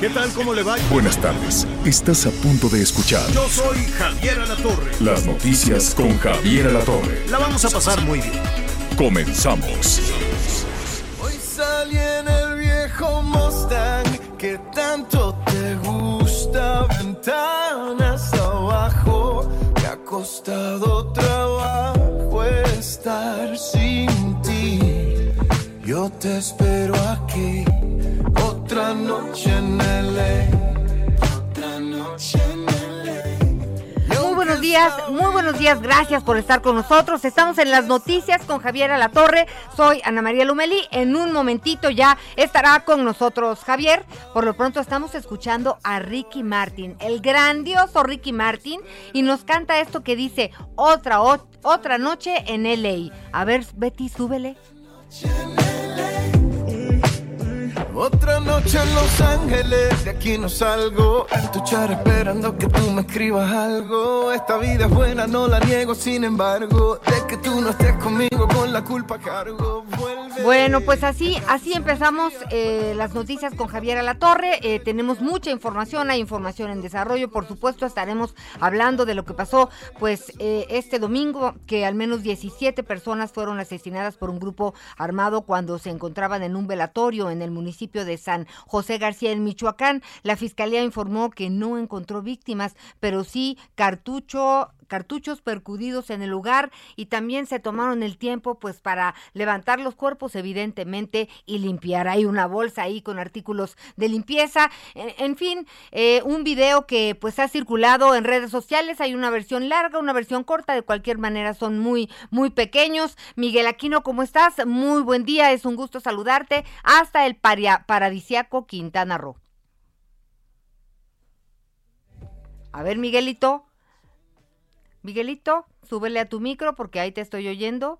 ¿Qué tal? ¿Cómo le va? Buenas tardes. Estás a punto de escuchar Yo soy Javier Alatorre. las noticias con Javier Alatorre. La vamos a pasar muy bien. Comenzamos. Hoy salí en el viejo Mustang que tanto te gusta. Ventanas abajo, me ha costado trabajo estar sin ti. Yo te espero aquí, otra noche en LA. Otra noche en LA. Muy buenos días, muy buenos días, gracias por estar con nosotros. Estamos en las noticias con Javier Alatorre, soy Ana María Lumeli. En un momentito ya estará con nosotros Javier. Por lo pronto estamos escuchando a Ricky Martin, el grandioso Ricky Martin, y nos canta esto que dice otra, otra noche en LA. A ver, Betty, súbele. Otra noche en Los Ángeles, de aquí no salgo. En tu esperando que tú me escribas algo. Esta vida buena, no la niego, sin embargo. De que tú no estés conmigo, con la culpa cargo. Vuelve. Bueno, pues así, así empezamos eh, las noticias con Javier Alatorre. Eh, tenemos mucha información, hay información en desarrollo. Por supuesto, estaremos hablando de lo que pasó, pues eh, este domingo, que al menos 17 personas fueron asesinadas por un grupo armado cuando se encontraban en un velatorio en el municipio de San José García en Michoacán. La fiscalía informó que no encontró víctimas, pero sí cartucho cartuchos percudidos en el lugar y también se tomaron el tiempo pues para levantar los cuerpos evidentemente y limpiar. Hay una bolsa ahí con artículos de limpieza. En, fin, eh, un video que pues ha circulado en redes sociales. Hay una versión larga, una versión corta. De cualquier manera son muy, muy pequeños. Miguel Aquino, ¿cómo estás? Muy buen día. Es un gusto saludarte hasta el paria- paradisiaco Quintana Roo. A ver, Miguelito. Miguelito, súbele a tu micro porque ahí te estoy oyendo.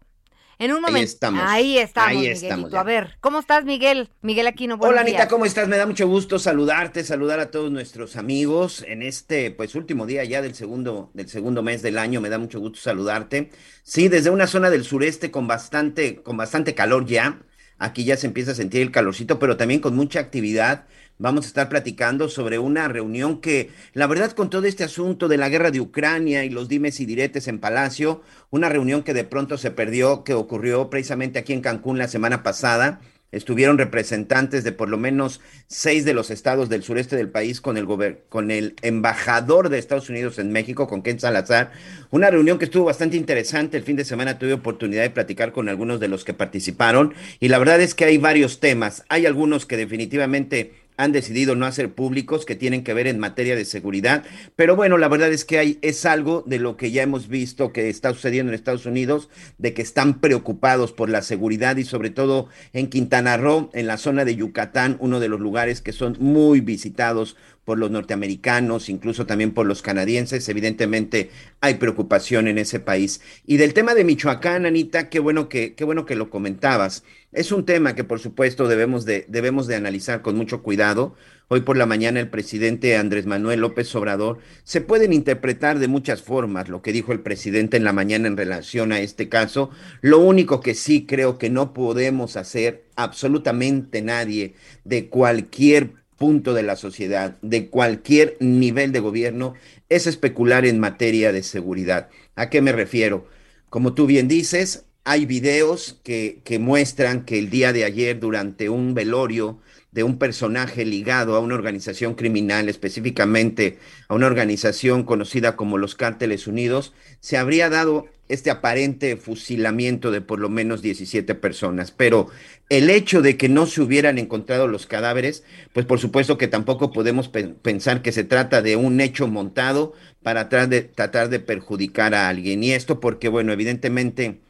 En un momento. estamos. Ahí estamos, Ahí Miguelito. estamos a ver, ¿cómo estás, Miguel? Miguel Aquino, Hola Anita. ¿cómo estás? Me da mucho gusto saludarte, saludar a todos nuestros amigos en este pues último día ya del segundo del segundo mes del año. Me da mucho gusto saludarte. Sí, desde una zona del sureste con bastante con bastante calor ya. Aquí ya se empieza a sentir el calorcito, pero también con mucha actividad. Vamos a estar platicando sobre una reunión que, la verdad, con todo este asunto de la guerra de Ucrania y los dimes y diretes en Palacio, una reunión que de pronto se perdió, que ocurrió precisamente aquí en Cancún la semana pasada. Estuvieron representantes de por lo menos seis de los estados del sureste del país con el, con el embajador de Estados Unidos en México, con Ken Salazar. Una reunión que estuvo bastante interesante. El fin de semana tuve oportunidad de platicar con algunos de los que participaron y la verdad es que hay varios temas. Hay algunos que definitivamente han decidido no hacer públicos que tienen que ver en materia de seguridad, pero bueno, la verdad es que hay, es algo de lo que ya hemos visto que está sucediendo en Estados Unidos, de que están preocupados por la seguridad y sobre todo en Quintana Roo, en la zona de Yucatán, uno de los lugares que son muy visitados por los norteamericanos, incluso también por los canadienses. Evidentemente hay preocupación en ese país. Y del tema de Michoacán, Anita, qué bueno que, qué bueno que lo comentabas. Es un tema que por supuesto debemos de, debemos de analizar con mucho cuidado. Hoy por la mañana el presidente Andrés Manuel López Obrador se pueden interpretar de muchas formas lo que dijo el presidente en la mañana en relación a este caso. Lo único que sí creo que no podemos hacer absolutamente nadie de cualquier punto de la sociedad, de cualquier nivel de gobierno, es especular en materia de seguridad. ¿A qué me refiero? Como tú bien dices, hay videos que, que muestran que el día de ayer, durante un velorio de un personaje ligado a una organización criminal, específicamente a una organización conocida como los Cárteles Unidos, se habría dado este aparente fusilamiento de por lo menos 17 personas. Pero el hecho de que no se hubieran encontrado los cadáveres, pues por supuesto que tampoco podemos pe- pensar que se trata de un hecho montado para tratar de perjudicar a alguien. Y esto porque, bueno, evidentemente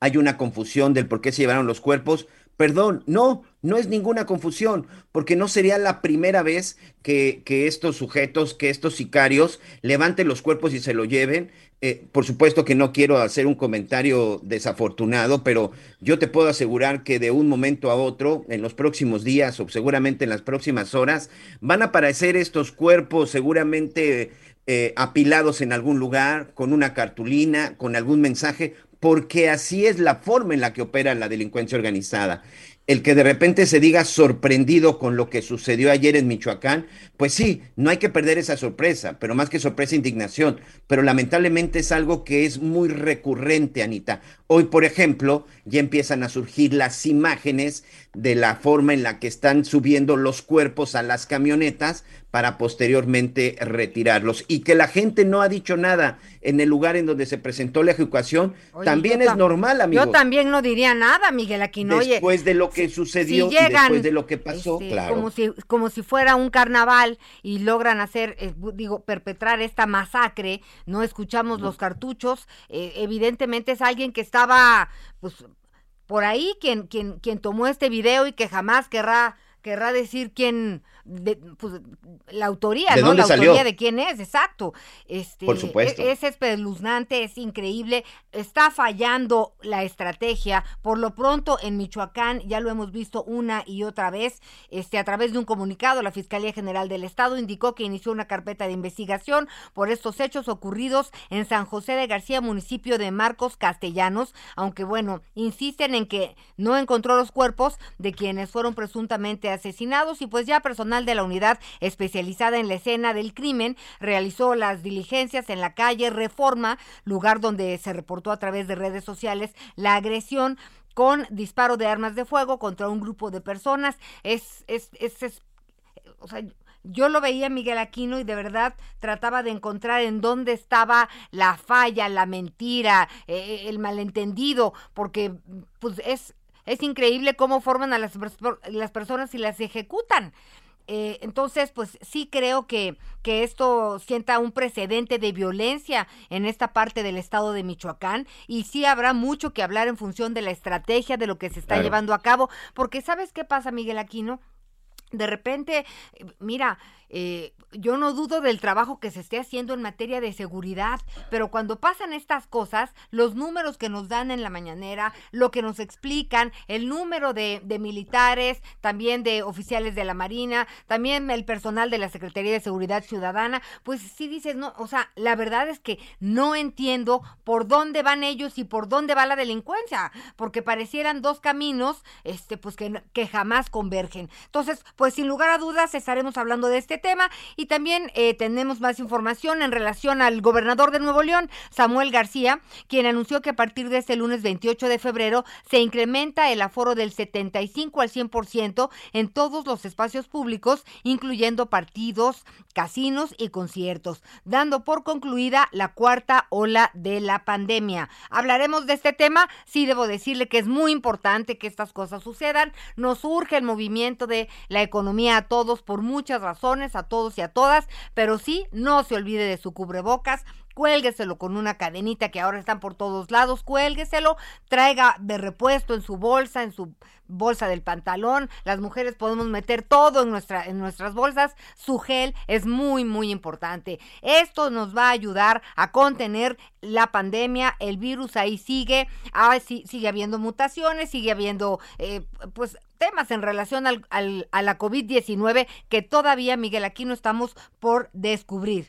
hay una confusión del por qué se llevaron los cuerpos, Perdón, no, no es ninguna confusión, porque no sería la primera vez que, estos sujetos, que estos sicarios levanten los cuerpos y se lo lleven. Eh, por supuesto que no quiero hacer un comentario desafortunado, pero yo te puedo asegurar que de un momento a otro, en los próximos días o seguramente en las próximas horas, van a aparecer estos cuerpos seguramente eh, apilados en algún lugar, con una cartulina, con algún mensaje, porque así es la forma en la que opera la delincuencia organizada el que de repente se diga sorprendido con lo que sucedió ayer en Michoacán, pues sí, no hay que perder esa sorpresa, pero más que sorpresa, indignación. Pero lamentablemente es algo que es muy recurrente, Anita. Hoy, por ejemplo, ya empiezan a surgir las imágenes de la forma en la que están subiendo los cuerpos a las camionetas para posteriormente retirarlos. Y que la gente no ha dicho nada en el lugar en donde se presentó la ejecución, también es normal, amigo. Yo también no diría nada, Miguel Aquino. Después de lo que sucedió y después de lo que pasó, este, claro. Como si, como si fuera un carnaval y logran hacer, eh, digo, perpetrar esta masacre, no escuchamos los cartuchos, eh, evidentemente es alguien que estaba, pues, por ahí quien, quien, quien tomó este video y que jamás querrá, querrá decir quién, de, pues, la autoría, ¿De ¿no? dónde la salió? autoría de quién es, exacto. Este, Por supuesto. e- Es espeluznante, es increíble. Está fallando la estrategia. Por lo pronto, en Michoacán, ya lo hemos visto una y otra vez, este, a través de un comunicado, la Fiscalía General del Estado indicó que inició una carpeta de investigación por estos hechos ocurridos en San José de García, municipio de Marcos Castellanos, aunque bueno, insisten en que no encontró los cuerpos de quienes fueron presuntamente asesinados y pues ya personal de la unidad especializada en la escena del crimen realizó las diligencias en la calle Reforma, lugar donde se reportó a través de redes sociales la agresión con disparo de armas de fuego contra un grupo de personas. Es, es, es, es- o sea, yo lo veía Miguel Aquino y de verdad trataba de encontrar en dónde estaba la falla, la mentira, eh, el malentendido, porque pues es, es increíble cómo forman a las, las personas y las ejecutan. Eh, entonces, pues sí creo que, que esto sienta un precedente de violencia en esta parte del estado de Michoacán y sí habrá mucho que hablar en función de la estrategia, de lo que se está Claro. llevando a cabo, porque ¿sabes qué pasa, Miguel Aquino? De repente, eh, mira, eh, yo no dudo del trabajo que se esté haciendo en materia de seguridad, pero cuando pasan estas cosas, los números que nos dan en la mañanera, lo que nos explican, el número de, de militares, también de oficiales de la Marina, también el personal de la Secretaría de Seguridad Ciudadana, pues sí dices, no, o sea, la verdad es que no entiendo por dónde van ellos y por dónde va la delincuencia, porque parecieran dos caminos, este, pues que, que jamás convergen. Entonces, pues sin lugar a dudas estaremos hablando de este tema. Y también eh, tenemos más información en relación al gobernador de Nuevo León, Samuel García, quien anunció que a partir de este lunes 28 de febrero se incrementa el aforo del 75 al 100% en todos los espacios públicos, incluyendo partidos, casinos y conciertos, dando por concluida la cuarta ola de la pandemia. Hablaremos de este tema, sí debo decirle que es muy importante que estas cosas sucedan, nos urge el movimiento de la economía a todos por muchas razones, a todos y a todas, pero sí, no se olvide de su cubrebocas, cuélgueselo con una cadenita que ahora están por todos lados, cuélgueselo, traiga de repuesto en su bolsa, en su bolsa del pantalón, las mujeres podemos meter todo en, nuestra, en nuestras bolsas, su gel es muy, muy importante. Esto nos va a ayudar a contener la pandemia, el virus ahí sigue, ah, sí, sigue habiendo mutaciones, sigue habiendo, eh, pues, temas en relación al, al- a la COVID-19 que todavía, Miguel, aquí no estamos por descubrir.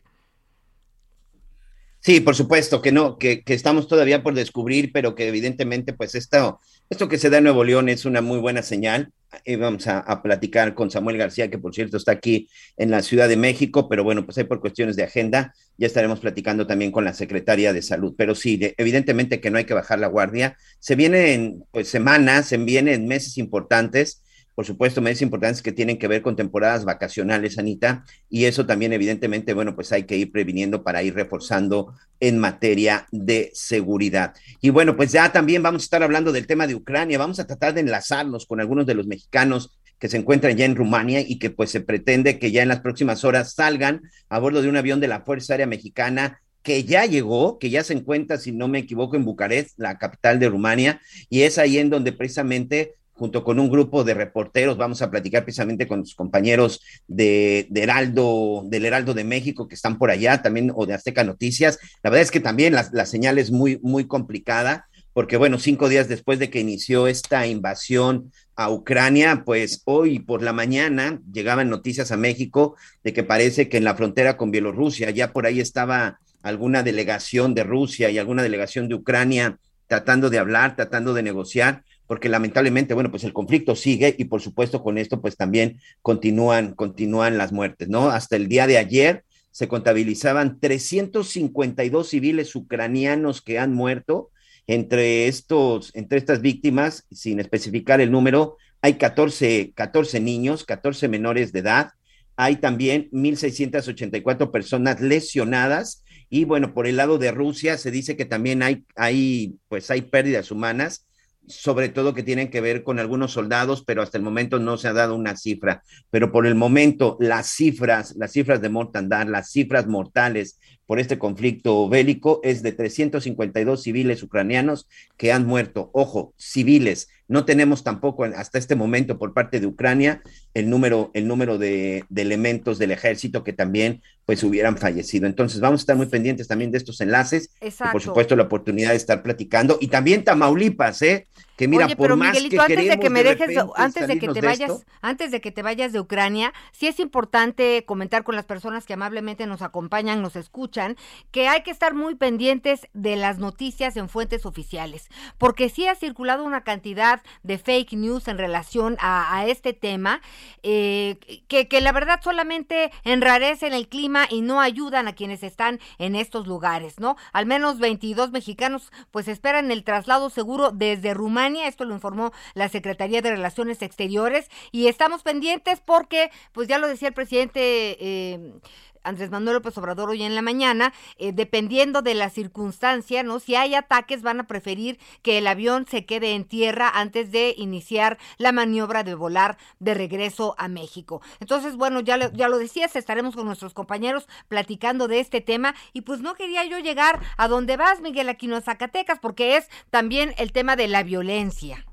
Sí, por supuesto que no, que, que estamos todavía por descubrir, pero que evidentemente, pues esto, esto que se da en Nuevo León es una muy buena señal. Y vamos a, a platicar con Samuel García, que por cierto está aquí en la Ciudad de México, pero bueno, pues ahí por cuestiones de agenda ya estaremos platicando también con la Secretaría de Salud. Pero sí, de- evidentemente que no hay que bajar la guardia. Se vienen pues semanas, se vienen meses importantes por supuesto, meses importantes que tienen que ver con temporadas vacacionales, Anita, y eso también evidentemente, bueno, pues hay que ir previniendo para ir reforzando en materia de seguridad. Y bueno, pues ya también vamos a estar hablando del tema de Ucrania, vamos a tratar de enlazarnos con algunos de los mexicanos que se encuentran ya en Rumania y que pues se pretende que ya en las próximas horas salgan a bordo de un avión de la Fuerza Aérea Mexicana que ya llegó, que ya se encuentra, si no me equivoco, en Bucarest, la capital de Rumania, y es ahí en donde precisamente junto con un grupo de reporteros, vamos a platicar precisamente con los compañeros de, Heraldo, del Heraldo de México que están por allá, también, o de Azteca Noticias. La verdad es que también la, la señal es muy, muy complicada, porque bueno, cinco días después de que inició esta invasión a Ucrania, pues hoy por la mañana llegaban noticias a México de que parece que en la frontera con Bielorrusia ya por ahí estaba alguna delegación de Rusia y alguna delegación de Ucrania tratando de hablar, tratando de negociar, porque lamentablemente, bueno, pues el conflicto sigue y por supuesto con esto pues también continúan, continúan las muertes, ¿no? Hasta el día de ayer se contabilizaban 352 civiles ucranianos que han muerto. Entre estos, entre estas víctimas, sin especificar el número, hay 14, 14 niños, 14 menores de edad. Hay también 1.684 personas lesionadas y bueno, por el lado de Rusia se dice que también hay, hay, pues hay pérdidas humanas, sobre todo que tienen que ver con algunos soldados, pero hasta el momento no se ha dado una cifra. Pero por el momento, las cifras, las cifras de mortandad, las cifras mortales por este conflicto bélico es de 352 civiles ucranianos que han muerto. Ojo, civiles. No tenemos tampoco hasta este momento por parte de Ucrania el número, el número de, de elementos del ejército que también pues hubieran fallecido. Entonces vamos a estar muy pendientes también de estos enlaces. Y por supuesto la oportunidad de estar platicando. Y también Tamaulipas, ¿eh? Que mira, por pero más Miguelito, antes de que me dejes, antes de que te vayas, antes de que te vayas de Ucrania, sí es importante comentar con las personas que amablemente nos acompañan, nos escuchan, que hay que estar muy pendientes de las noticias en fuentes oficiales, porque sí ha circulado una cantidad de fake news en relación a, este tema, eh, que, que la verdad solamente enrarecen el clima y no ayudan a quienes están en estos lugares, ¿no? Al menos 22 mexicanos pues esperan el traslado seguro desde Rumania, esto lo informó la Secretaría de Relaciones Exteriores y estamos pendientes porque pues ya lo decía el presidente eh, Andrés Manuel López Obrador hoy en la mañana, eh, dependiendo de la circunstancia, ¿no? Si hay ataques, van a preferir que el avión se quede en tierra antes de iniciar la maniobra de volar de regreso a México. Entonces, bueno, ya lo, ya lo decías, estaremos con nuestros compañeros platicando de este tema y pues no quería yo llegar a donde vas, Miguel Aquino, a Zacatecas, porque es también el tema de la violencia.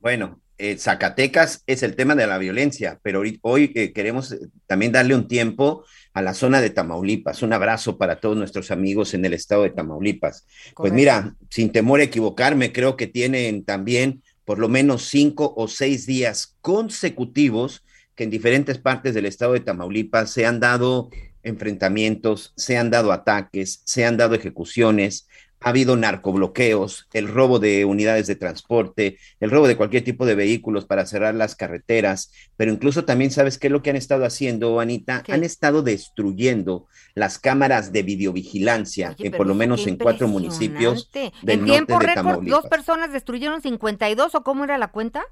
Bueno, eh, Zacatecas es el tema de la violencia, pero hoy, eh, queremos eh, también darle un tiempo a la zona de Tamaulipas. Un abrazo para todos nuestros amigos en el estado de Tamaulipas. Pues mira, sin temor a equivocarme, creo que tienen también por lo menos cinco o seis días consecutivos que en diferentes partes del estado de Tamaulipas se han dado enfrentamientos, se han dado ataques, se han dado ejecuciones, ha habido narcobloqueos, el robo de unidades de transporte, el robo de cualquier tipo de vehículos para cerrar las carreteras, pero incluso también sabes qué es lo que han estado haciendo, Anita, han estado destruyendo las cámaras de videovigilancia, eh, por lo menos en cuatro municipios del en tiempo récord, ¿Dos personas destruyeron 52 o cómo era la cuenta?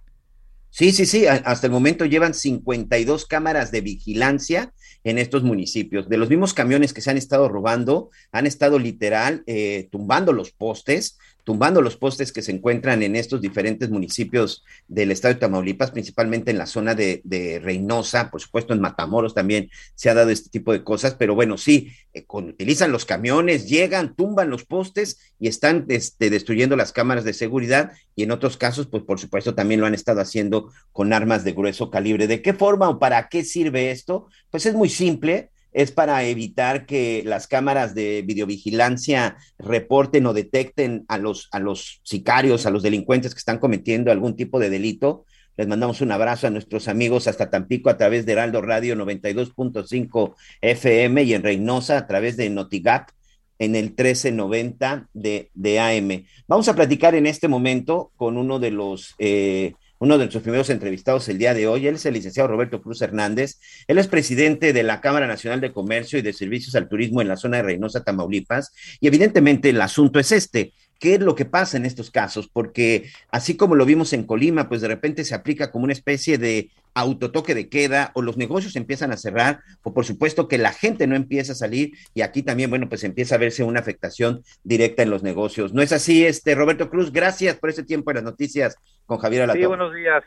Sí, sí, sí, hasta el momento llevan 52 cámaras de vigilancia en estos municipios. De los mismos camiones que se han estado robando, han estado literal eh, tumbando los postes, tumbando los postes que se encuentran en estos diferentes municipios del estado de Tamaulipas, principalmente en la zona de, Reynosa, por supuesto en Matamoros también se ha dado este tipo de cosas, pero bueno, sí, eh, utilizan los camiones, llegan, tumban los postes y están este, destruyendo las cámaras de seguridad y en otros casos, pues por supuesto también lo han estado haciendo con armas de grueso calibre. ¿De qué forma o para qué sirve esto? Pues es muy simple es para evitar que las cámaras de videovigilancia reporten o detecten a los, a los sicarios, a los delincuentes que están cometiendo algún tipo de delito. Les mandamos un abrazo a nuestros amigos hasta Tampico a través de Heraldo Radio 92.5 FM y en Reynosa a través de Notigap en el 1390 de, de AM. Vamos a platicar en este momento con uno de los eh, uno de nuestros primeros entrevistados el día de hoy. Él es el licenciado Roberto Cruz Hernández. Él es presidente de la Cámara Nacional de Comercio y de Servicios al Turismo en la zona de Reynosa, Tamaulipas. Y evidentemente el asunto es este. ¿Qué es lo que pasa en estos casos? Porque así como lo vimos en Colima, pues de repente se aplica como una especie de autotoque de queda o los negocios empiezan a cerrar o por supuesto que la gente no empieza a salir y aquí también, bueno, pues empieza a verse una afectación directa en los negocios. ¿No es así, este Roberto Cruz? Gracias por ese tiempo en las noticias con Javier Alatorre. Sí, buenos días.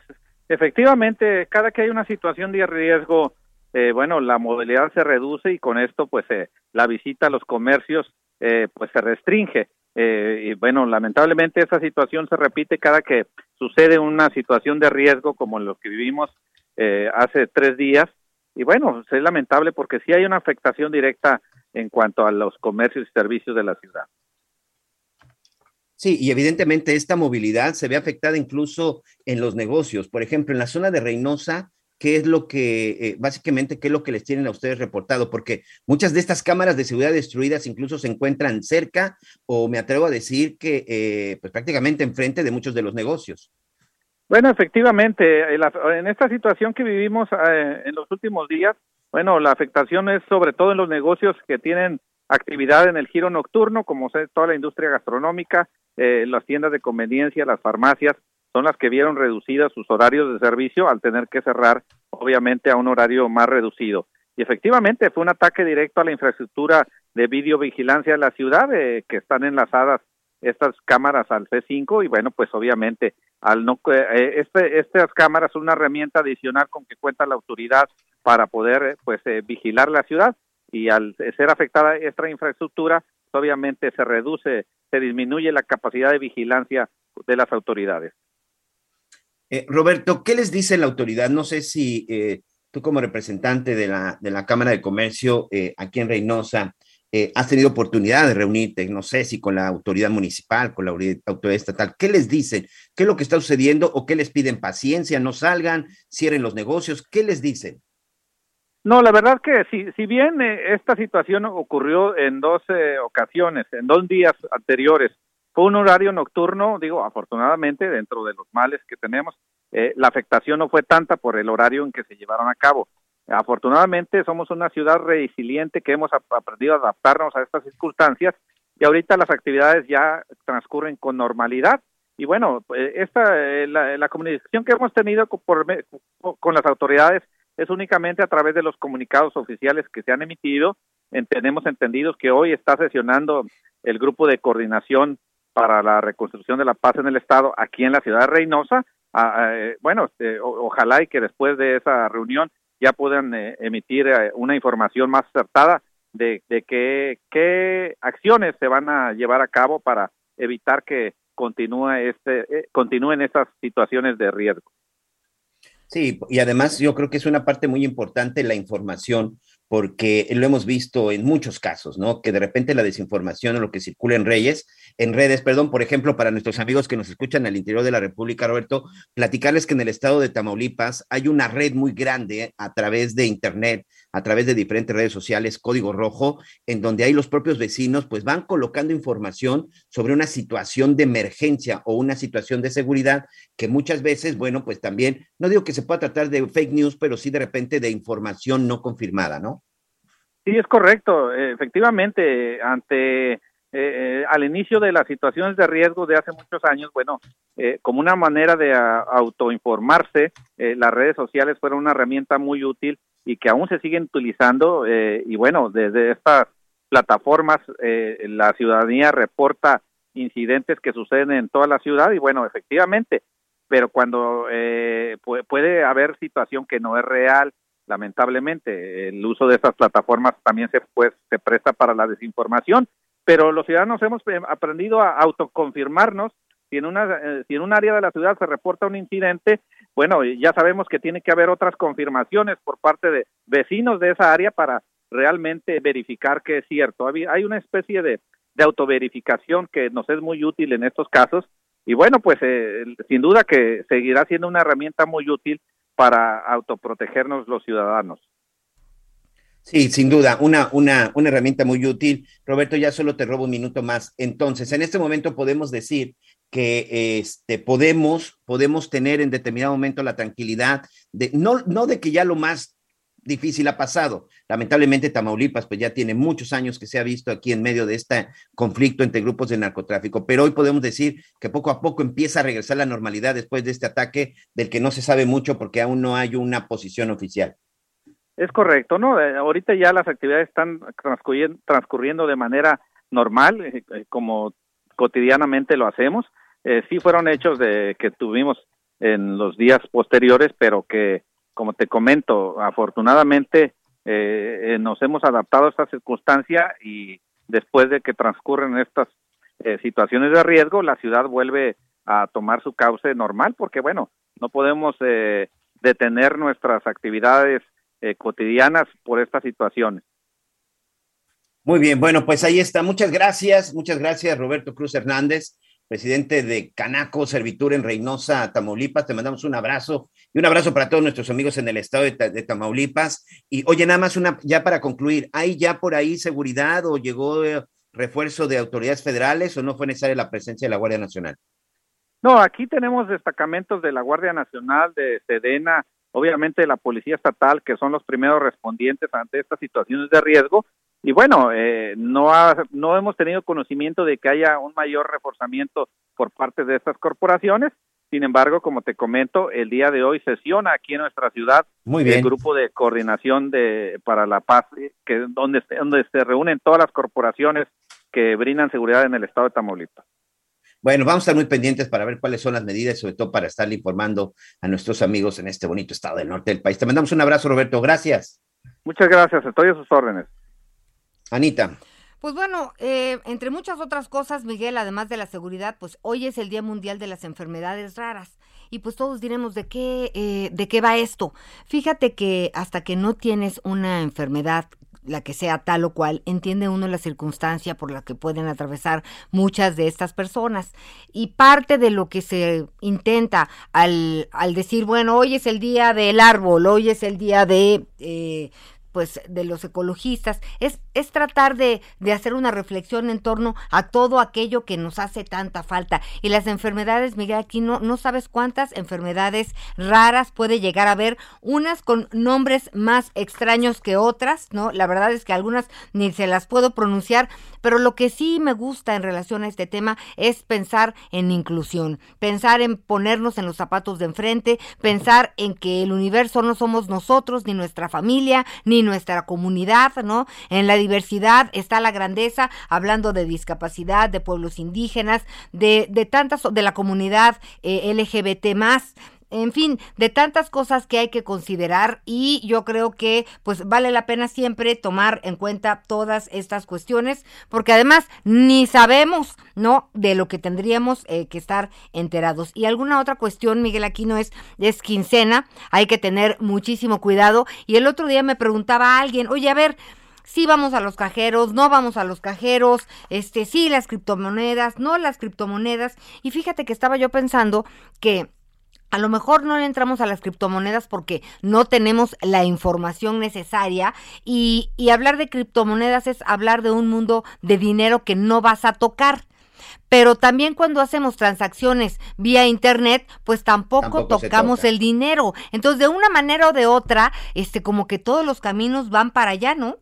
Efectivamente, cada que hay una situación de riesgo, eh, bueno, la movilidad se reduce y con esto, pues, eh, la visita a los comercios, eh, pues, se restringe. Eh, y bueno, lamentablemente esa situación se repite cada que sucede una situación de riesgo como lo que vivimos eh, hace tres días. Y bueno, es lamentable porque sí hay una afectación directa en cuanto a los comercios y servicios de la ciudad. Sí, y evidentemente esta movilidad se ve afectada incluso en los negocios. Por ejemplo, en la zona de Reynosa, ¿qué es lo que, eh, básicamente, qué es lo que les tienen a ustedes reportado? Porque muchas de estas cámaras de seguridad destruidas incluso se encuentran cerca o me atrevo a decir que, eh, pues prácticamente enfrente de muchos de los negocios. Bueno, efectivamente, en esta situación que vivimos eh, en los últimos días, bueno, la afectación es sobre todo en los negocios que tienen actividad en el giro nocturno, como toda la industria gastronómica, eh, las tiendas de conveniencia, las farmacias, son las que vieron reducidas sus horarios de servicio al tener que cerrar, obviamente, a un horario más reducido. Y efectivamente fue un ataque directo a la infraestructura de videovigilancia de la ciudad, eh, que están enlazadas estas cámaras al C5 y bueno, pues obviamente al no eh, este, estas cámaras son una herramienta adicional con que cuenta la autoridad para poder pues vigilar la ciudad y al ser afectada esta infraestructura, obviamente se reduce, se disminuye la capacidad de vigilancia de las autoridades. Eh, Roberto, ¿qué les dice la autoridad? No sé si eh, tú como representante de la, de la Cámara de Comercio eh, aquí en Reynosa has tenido oportunidad de reunirte, no sé si con la autoridad municipal, con la autoridad estatal. ¿Qué les dicen? ¿Qué es lo que está sucediendo o qué les piden? Paciencia, no salgan, cierren los negocios. ¿Qué les dicen? No, la verdad que si, si bien eh, esta situación ocurrió en dos ocasiones, en dos días anteriores, fue un horario nocturno, digo, afortunadamente, dentro de los males que tenemos, eh, la afectación no fue tanta por el horario en que se llevaron a cabo. Afortunadamente, somos una ciudad resiliente que hemos aprendido a adaptarnos a estas circunstancias y ahorita las actividades ya transcurren con normalidad. Y bueno, eh, esta, la, comunicación que hemos tenido con las autoridades es únicamente a través de los comunicados oficiales que se han emitido. tenemos entendidos que hoy está sesionando el grupo de coordinación para la reconstrucción de la paz en el Estado aquí en la ciudad de Reynosa. Ah, eh, bueno, este, ojalá y que después de esa reunión ya puedan eh, emitir eh, una información más acertada de, qué, acciones se van a llevar a cabo para evitar que continúe este, continúen estas situaciones de riesgo. Sí, y además yo creo que es una parte muy importante la información, porque lo hemos visto en muchos casos, ¿no? Que de repente la desinformación o lo que circula en Reyes, en redes, perdón, por ejemplo, para nuestros amigos que nos escuchan al interior de la República, Roberto, platicarles que en el estado de Tamaulipas hay una red muy grande a través de Internet, a través de diferentes redes sociales, Código Rojo, en donde ahí los propios vecinos pues van colocando información sobre una situación de emergencia o una situación de seguridad que muchas veces, bueno, pues también, no digo que se pueda tratar de fake news, pero sí de repente de información no confirmada, ¿no? Sí, es correcto. Efectivamente, ante eh, eh, al inicio de las situaciones de riesgo de hace muchos años, bueno, eh, como una manera de autoinformarse, las redes sociales fueron una herramienta muy útil y que aún se siguen utilizando. y bueno, desde estas plataformas, la ciudadanía reporta incidentes que suceden en toda la ciudad y bueno, efectivamente, pero cuando puede haber situación que no es real, lamentablemente. El uso de estas plataformas también se, pues, se presta para la desinformación, pero los ciudadanos hemos eh, aprendido a autoconfirmarnos. Si en, una, eh, si en un área de la ciudad se reporta un incidente, bueno, ya sabemos que tiene que haber otras confirmaciones por parte de vecinos de esa área para realmente verificar que es cierto. Hay una especie de, de autoverificación que nos es muy útil en estos casos y bueno, pues eh, sin duda que seguirá siendo una herramienta muy útil para autoprotegernos los ciudadanos. Sí, sin duda, una, una, una herramienta muy útil. Roberto, ya solo te robo un minuto más. Entonces, en este momento podemos decir que este, podemos, podemos tener en determinado momento la tranquilidad de, no, no de que ya lo más difícil ha pasado. Lamentablemente Tamaulipas pues ya tiene muchos años que se ha visto aquí en medio de este conflicto entre grupos de narcotráfico, pero hoy podemos decir que poco a poco empieza a regresar la normalidad después de este ataque del que no se sabe mucho porque aún no hay una posición oficial. Es correcto, ¿no? Eh, ahorita ya las actividades están transcurriendo, de manera normal, eh, eh, como cotidianamente lo hacemos. Sí fueron hechos de que tuvimos en los días posteriores, pero que como te comento, afortunadamente eh, eh, nos hemos adaptado a esta circunstancia y después de que transcurren estas eh, situaciones de riesgo, la ciudad vuelve a tomar su cauce normal, porque bueno, no podemos eh, detener nuestras actividades eh, cotidianas por estas situaciones. Muy bien, bueno, pues ahí está. Muchas gracias, muchas gracias Roberto Cruz Hernández, presidente de Canaco Servitura en Reynosa, Tamaulipas. Te mandamos un abrazo y un abrazo para todos nuestros amigos en el estado de, de, Tamaulipas. Y oye, nada más una, ya para concluir, ¿hay ya por ahí seguridad o llegó refuerzo de autoridades federales o no fue necesaria la presencia de la Guardia Nacional? No, aquí tenemos destacamentos de la Guardia Nacional, de Sedena, obviamente de la Policía Estatal, que son los primeros respondientes ante estas situaciones de riesgo. Y bueno, eh, no, ha, no hemos tenido conocimiento de que haya un mayor reforzamiento por parte de estas corporaciones. Sin embargo, como te comento, el día de hoy sesiona aquí en nuestra ciudad el grupo de coordinación de para la paz, que donde donde se reúnen todas las corporaciones que brindan seguridad en el estado de Tamaulipas. Bueno, vamos a estar muy pendientes para ver cuáles son las medidas, sobre todo para estarle informando a nuestros amigos en este bonito estado del norte del país. Te mandamos un abrazo, Roberto. Gracias. Muchas gracias. Estoy a sus órdenes. Anita. Pues bueno, eh, entre muchas otras cosas, Miguel, además de la seguridad, pues hoy es el Día Mundial de las Enfermedades Raras. Y pues todos diremos de qué, eh, de qué va esto. Fíjate que hasta que no tienes una enfermedad la que sea tal o cual, entiende uno la circunstancia por la que pueden atravesar muchas de estas personas. Y parte de lo que se intenta al, al decir, bueno, hoy es el día del árbol, hoy es el día de... Eh, pues de los ecologistas, es, es tratar de, de, hacer una reflexión en torno a todo aquello que nos hace tanta falta. Y las enfermedades, Miguel, aquí no, no sabes cuántas enfermedades raras puede llegar a haber, unas con nombres más extraños que otras, ¿no? La verdad es que algunas ni se las puedo pronunciar, pero lo que sí me gusta en relación a este tema es pensar en inclusión, pensar en ponernos en los zapatos de enfrente, pensar en que el universo no somos nosotros, ni nuestra familia, ni nuestra comunidad, ¿no? En la diversidad está la grandeza, hablando de discapacidad, de pueblos indígenas, de, de tantas, de la comunidad eh, LGBT más, en fin, de tantas cosas que hay que considerar y yo creo que pues vale la pena siempre tomar en cuenta todas estas cuestiones porque además ni sabemos, ¿no? De lo que tendríamos eh, que estar enterados. Y alguna otra cuestión, Miguel Aquino, es, es quincena, hay que tener muchísimo cuidado y el otro día me preguntaba a alguien, oye, a ver, sí vamos a los cajeros, no vamos a los cajeros, este sí las criptomonedas, no las criptomonedas. Y fíjate que estaba yo pensando que a lo mejor no le entramos a las criptomonedas porque no tenemos la información necesaria y, y hablar de criptomonedas es hablar de un mundo de dinero que no vas a tocar pero también cuando hacemos transacciones vía internet, pues tampoco, tampoco tocamos el dinero. Entonces, de una manera o de otra, este como que todos los caminos van para allá, ¿no?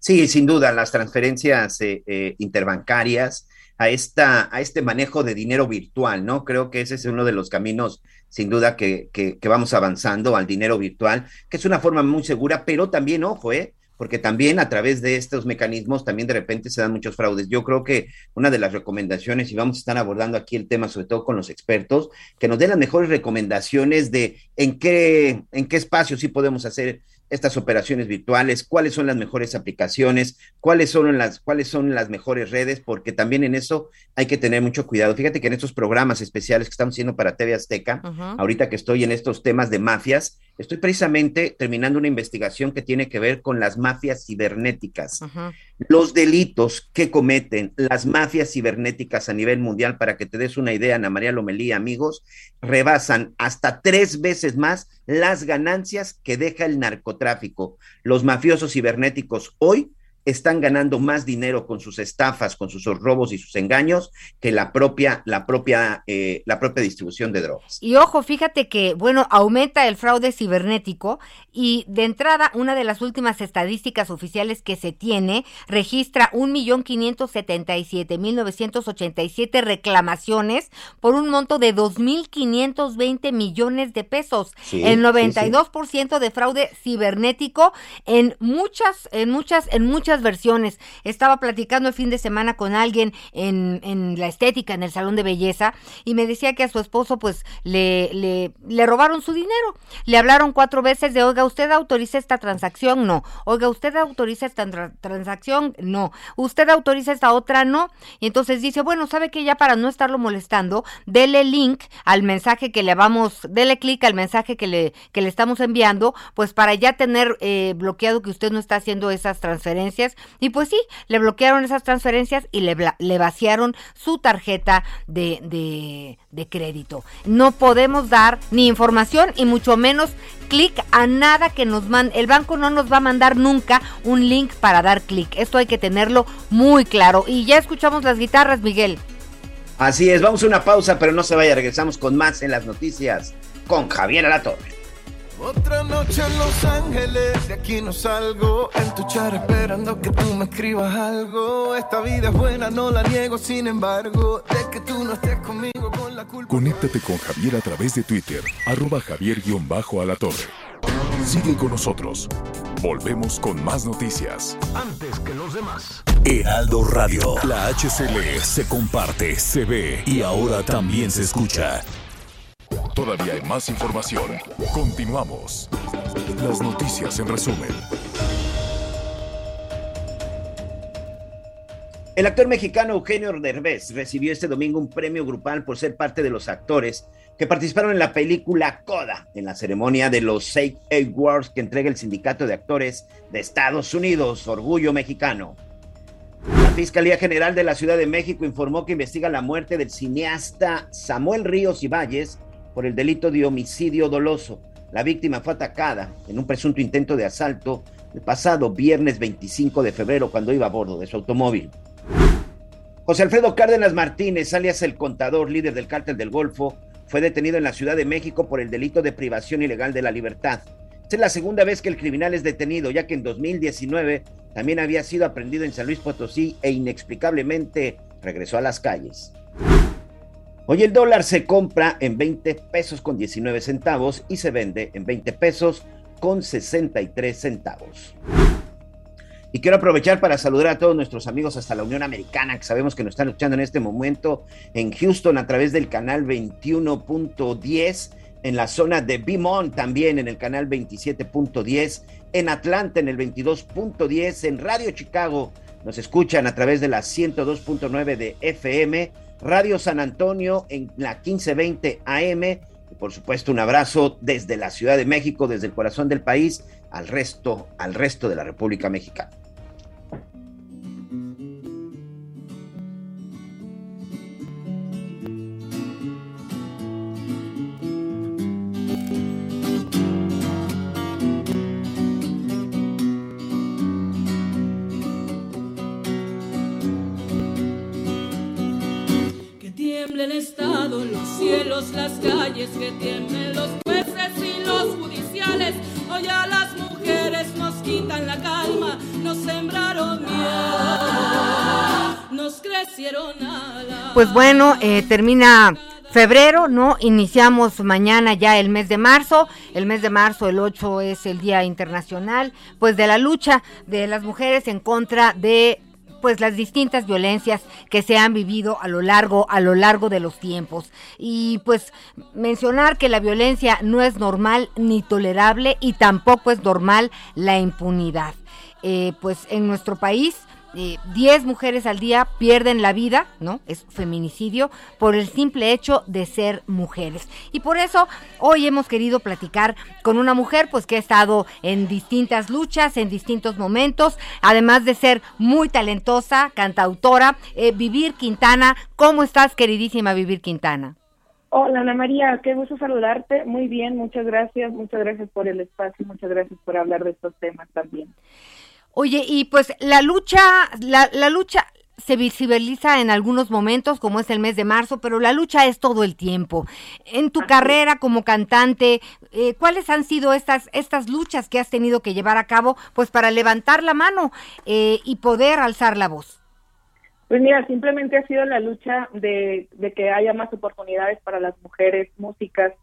Sí, sin duda, las transferencias eh, eh, interbancarias, a, esta, a este manejo de dinero virtual, ¿no? Creo que ese es uno de los caminos, sin duda, que, que, vamos avanzando al dinero virtual, que es una forma muy segura, pero también, ojo, ¿eh? porque también a través de estos mecanismos también de repente se dan muchos fraudes. Yo creo que una de las recomendaciones, y vamos a estar abordando aquí el tema, sobre todo con los expertos, que nos den las mejores recomendaciones de en qué, en qué espacio sí podemos hacer estas operaciones virtuales, cuáles son las mejores aplicaciones, cuáles son las, cuáles son las mejores redes, porque también en eso hay que tener mucho cuidado. Fíjate que en estos programas especiales que estamos haciendo para TV Azteca, uh -huh. ahorita que estoy en estos temas de mafias, estoy precisamente terminando una investigación que tiene que ver con las mafias cibernéticas, uh -huh. los delitos que cometen las mafias cibernéticas a nivel mundial, para que te des una idea, Ana María Lomelí, amigos, rebasan hasta tres veces más las ganancias que deja el narcotráfico. Los mafiosos cibernéticos hoy están ganando más dinero con sus estafas, con sus robos y sus engaños que la propia, la propia, eh, la propia distribución de drogas. Y ojo, fíjate que, bueno, aumenta el fraude cibernético y de entrada una de las últimas estadísticas oficiales que se tiene registra un millón quinientos setenta y siete mil novecientos ochenta y siete reclamaciones por un monto de dos mil quinientos veinte millones de pesos. Sí, el 92% sí, sí. de fraude cibernético en muchas, en muchas, en muchas versiones. Estaba platicando el fin de semana con alguien en, en la estética, en el salón de belleza, y me decía que a su esposo pues le, le, robaron su dinero. Le hablaron cuatro veces de, oiga, ¿usted autoriza esta transacción? No. Oiga, ¿usted autoriza esta transacción? No. ¿Usted autoriza esta otra? No. Y entonces dice, bueno, ¿sabe que ya para no estarlo molestando, dele link al mensaje que le vamos, dele clic al mensaje que le, que le estamos enviando, pues para ya tener eh, bloqueado que usted no está haciendo esas Y pues sí, le bloquearon esas transferencias y le, vaciaron su tarjeta de crédito. No podemos dar ni información y mucho menos clic a nada que nos mande. El banco no nos va a mandar nunca un link para dar clic. Esto hay que tenerlo muy claro. Y ya escuchamos las guitarras, Miguel. Así es, vamos a una pausa, pero no se vaya, regresamos con más en las noticias con Javier Alatorre. Otra noche en Los Ángeles, de aquí no salgo. En tu char esperando que tú me escribas algo. Esta vida es buena, no la niego, sin embargo. De que tú no estés conmigo con la culpa. Conéctate con Javier a través de Twitter, arroba javier-alatorre. Sigue con nosotros. Volvemos con más noticias. Antes que los demás. Heraldo Radio. La HCL se comparte, se ve y ahora también se escucha. Todavía hay más información. Continuamos. Las noticias en resumen. El actor mexicano Eugenio Derbez recibió este domingo un premio grupal por ser parte de los actores que participaron en la película Coda, en la ceremonia de los SAG Awards que entrega el Sindicato de Actores de Estados Unidos, Orgullo Mexicano. La Fiscalía General de la Ciudad de México informó que investiga la muerte del cineasta Samuel Ríos y Valles por el delito de homicidio doloso. La víctima fue atacada en un presunto intento de asalto el pasado viernes 25 de febrero cuando iba a bordo de su automóvil. José Alfredo Cárdenas Martínez, alias el contador, líder del cártel del Golfo, fue detenido en la Ciudad de México por el delito de privación ilegal de la libertad. Esta es la segunda vez que el criminal es detenido, ya que en 2019 también había sido aprendido en San Luis Potosí e inexplicablemente regresó a las calles. Hoy el dólar se compra en 20 pesos con 19 centavos y se vende en 20 pesos con 63 centavos. Y quiero aprovechar para saludar a todos nuestros amigos hasta la Unión Americana, que sabemos que nos están escuchando en este momento en Houston a través del canal 21.10, en la zona de Beaumont también en el canal 27.10, en Atlanta en el 22.10, en Radio Chicago nos escuchan a través de la 102.9 de FM Radio San Antonio en la 1520 AM. Y por supuesto, un abrazo desde la Ciudad de México, desde el corazón del país, al resto, al resto de la República Mexicana. El Estado, los cielos, las calles, que tienen los jueces y los judiciales. Hoy a las mujeres nos quitan la calma, nos sembraron miedo, nos crecieron alas. Pues bueno, eh, termina febrero, ¿no? Iniciamos mañana ya el mes de marzo. El mes de marzo, el 8, es el Día Internacional, pues de la lucha de las mujeres en contra de pues las distintas violencias que se han vivido a lo largo a lo largo de los tiempos. Y pues mencionar que la violencia no es normal ni tolerable y tampoco es normal la impunidad. Eh, pues en nuestro país 10 eh, mujeres al día pierden la vida, ¿no? Es feminicidio por el simple hecho de ser mujeres. Y por eso hoy hemos querido platicar con una mujer pues que ha estado en distintas luchas, en distintos momentos, además de ser muy talentosa, cantautora, eh, Vivir Quintana. ¿Cómo estás, queridísima Vivir Quintana? Hola Ana María, qué gusto saludarte. Muy bien, muchas gracias, muchas gracias por el espacio, muchas gracias por hablar de estos temas también. Oye, y pues la lucha, la, la lucha se visibiliza en algunos momentos, como es el mes de marzo, pero la lucha es todo el tiempo. En tu carrera como cantante, eh, ¿cuáles han sido estas, estas luchas que has tenido que llevar a cabo, pues para levantar la mano eh, y poder alzar la voz? Pues mira, simplemente ha sido la lucha de, de que haya más oportunidades para las mujeres músicas,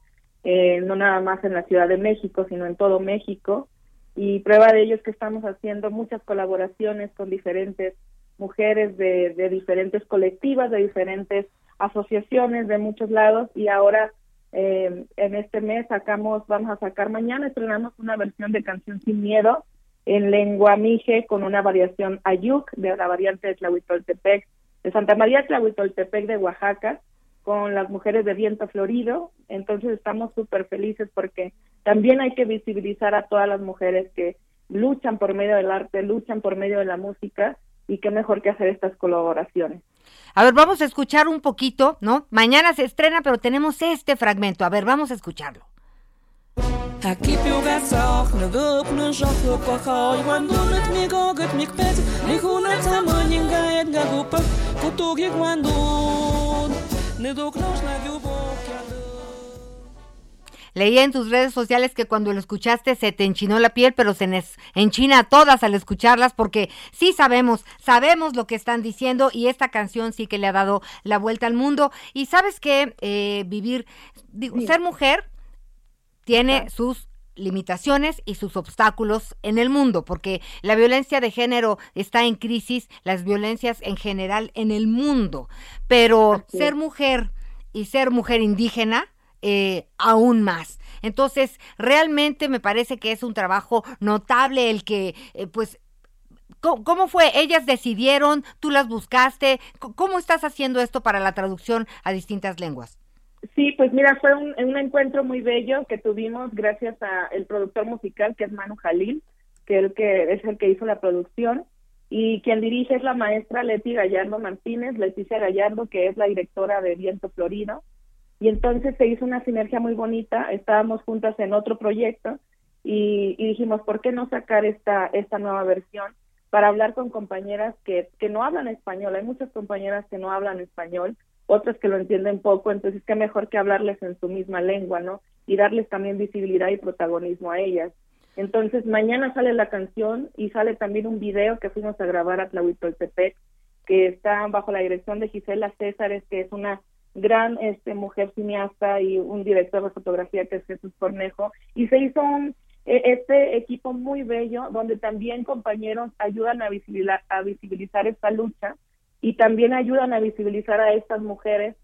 eh, no nada más en la Ciudad de México, sino en todo México y prueba de ello es que estamos haciendo muchas colaboraciones con diferentes mujeres de, diferentes colectivas, de diferentes asociaciones de muchos lados y ahora eh, en este mes sacamos, vamos a sacar mañana, estrenamos una versión de Canción Sin Miedo en lengua mije con una variación ayuk de la variante de Tlahuitoltepec, de Santa María Tlahuitoltepec de Oaxaca, con las mujeres de viento florido. Entonces estamos súper felices porque también hay que visibilizar a todas las mujeres que luchan por medio del arte, luchan por medio de la música y qué mejor que hacer estas colaboraciones. A ver, vamos a escuchar un poquito, ¿no? Mañana se estrena, pero tenemos este fragmento. A ver, vamos a escucharlo. Aquí Leía en tus redes sociales que cuando lo escuchaste se te enchinó la piel, pero se nos enchina todas al escucharlas porque sí sabemos, sabemos lo que están diciendo y esta canción sí que le ha dado la vuelta al mundo. Y sabes que eh, vivir, digo, ser mujer tiene sus limitaciones y sus obstáculos en el mundo, porque la violencia de género está en crisis, las violencias en general en el mundo, pero ser mujer y ser mujer indígena eh, aún más. Entonces, realmente me parece que es un trabajo notable el que, eh, pues, ¿Cómo, fue? ¿Ellas decidieron? ¿Tú las buscaste? ¿Cómo estás haciendo esto para la traducción a distintas lenguas? Sí, pues mira, fue un, encuentro muy bello que tuvimos gracias a el productor musical que es Manu Jalil, que, el que es el que hizo la producción, y quien dirige es la maestra Leti Gallardo Martínez, Leticia Gallardo, que es la directora de Viento Florido, y entonces se hizo una sinergia muy bonita, estábamos juntas en otro proyecto y, dijimos, ¿por qué no sacar esta, esta nueva versión para hablar con compañeras que, que no hablan español? Hay muchas compañeras que no hablan español, otras que lo entienden poco, entonces qué mejor que hablarles en su misma lengua, ¿no? Y darles también visibilidad y protagonismo a ellas. Entonces, mañana sale la canción y sale también un video que fuimos a grabar a Tlahuitoltepec, que está bajo la dirección de Gisela Césares, que es una gran este, mujer cineasta y un director de fotografía que es Jesús Cornejo, y se hizo un, e, este equipo muy bello donde también compañeros ayudan a visibilizar, a visibilizar esta lucha y también ayudan a visibilizar a estas mujeres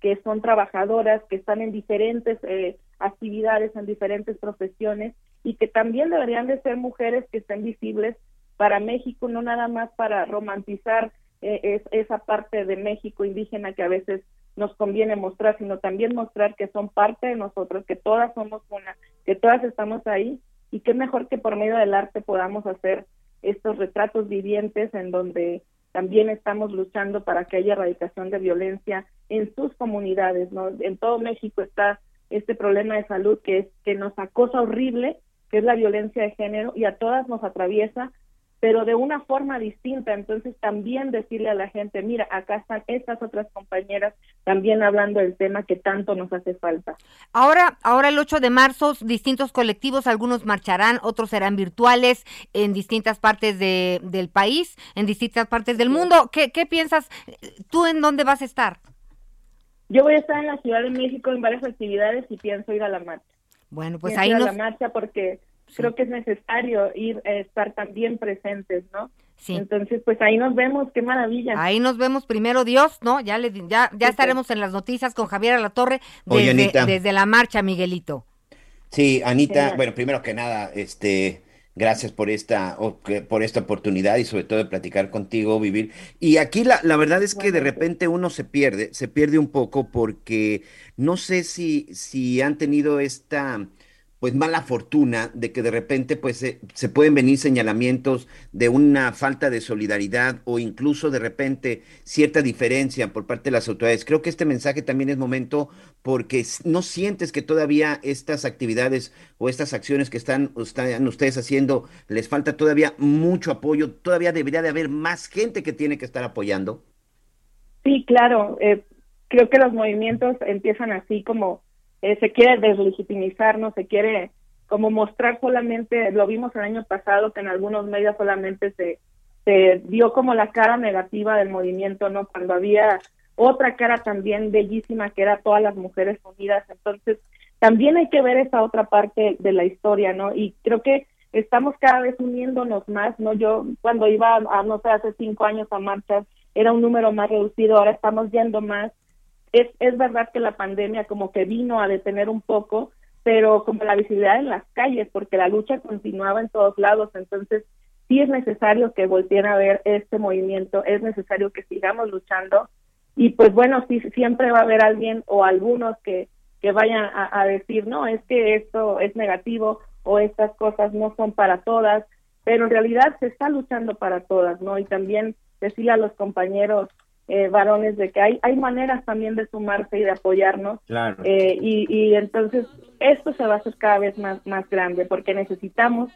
que son trabajadoras, que están en diferentes eh, actividades, en diferentes profesiones y que también deberían de ser mujeres que estén visibles para México, no nada más para romantizar eh, esa parte de México indígena que a veces nos conviene mostrar, sino también mostrar que son parte de nosotros, que todas somos una, que todas estamos ahí y qué mejor que por medio del arte podamos hacer estos retratos vivientes en donde también estamos luchando para que haya erradicación de violencia en sus comunidades, ¿no? En todo México está este problema de salud que es que nos acosa horrible, que es la violencia de género y a todas nos atraviesa pero de una forma distinta. Entonces también decirle a la gente, mira, acá están estas otras compañeras también hablando del tema que tanto nos hace falta. Ahora, ahora el 8 de marzo, distintos colectivos, algunos marcharán, otros serán virtuales en distintas partes de, del país, en distintas partes del mundo. ¿Qué, ¿Qué piensas? ¿Tú en dónde vas a estar? Yo voy a estar en la Ciudad de México en varias actividades y pienso ir a la marcha. Bueno, pues ahí nos... a la marcha porque creo que es necesario ir a estar también presentes, ¿no? Sí. Entonces, pues ahí nos vemos, qué maravilla. Ahí nos vemos primero Dios, ¿no? Ya le, ya, ya estaremos en las noticias con Javier la Torre desde, desde la marcha, Miguelito. Sí, Anita, bueno, primero que nada, este, gracias por esta, por esta oportunidad y sobre todo de platicar contigo, vivir. Y aquí la, la verdad es que de repente uno se pierde, se pierde un poco porque no sé si, si han tenido esta pues mala fortuna de que de repente pues se, pueden venir señalamientos de una falta de solidaridad o incluso de repente cierta diferencia por parte de las autoridades. Creo que este mensaje también es momento porque no sientes que todavía estas actividades o estas acciones que están, están ustedes haciendo les falta todavía mucho apoyo, todavía debería de haber más gente que tiene que estar apoyando. Sí, claro. Eh, creo que los movimientos empiezan así como eh, se quiere deslegitimizar, no se quiere como mostrar solamente, lo vimos el año pasado que en algunos medios solamente se, se dio como la cara negativa del movimiento, ¿no? Cuando había otra cara también bellísima que era todas las mujeres unidas, entonces también hay que ver esa otra parte de la historia, ¿no? Y creo que estamos cada vez uniéndonos más, ¿no? Yo cuando iba, a, no sé, hace cinco años a marchas, era un número más reducido, ahora estamos yendo más. Es, es verdad que la pandemia como que vino a detener un poco, pero como la visibilidad en las calles, porque la lucha continuaba en todos lados, entonces sí es necesario que volteen a ver este movimiento, es necesario que sigamos luchando y pues bueno, sí, siempre va a haber alguien o algunos que, que vayan a, decir, no, es que esto es negativo o estas cosas no son para todas, pero en realidad se está luchando para todas, ¿no? Y también decirle a los compañeros eh, varones de que hay, hay maneras también de sumarse y de apoyarnos. Claro. Eh, y, y entonces esto se va a hacer cada vez más, más grande porque necesitamos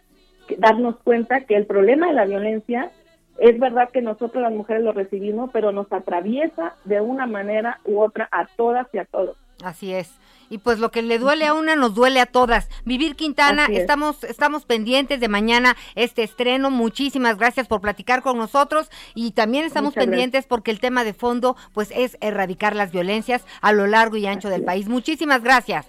darnos cuenta que el problema de la violencia es verdad que nosotros las mujeres lo recibimos, pero nos atraviesa de una manera u otra a todas y a todos. Así es. Y pues lo que le duele a una nos duele a todas. Vivir Quintana, estamos estamos pendientes de mañana este estreno. Muchísimas gracias por platicar con nosotros y también estamos pendientes porque el tema de fondo pues es erradicar las violencias a lo largo y ancho del país. Muchísimas gracias.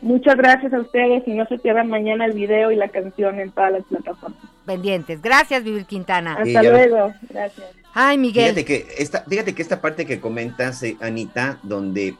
Muchas gracias a ustedes y no se pierdan mañana el video y la canción en todas las plataformas. Pendientes. Gracias, Vivir Quintana. Hasta luego. Gracias. Ay, Miguel. Fíjate que esta, fíjate que esta parte que comentas, eh, Anita, donde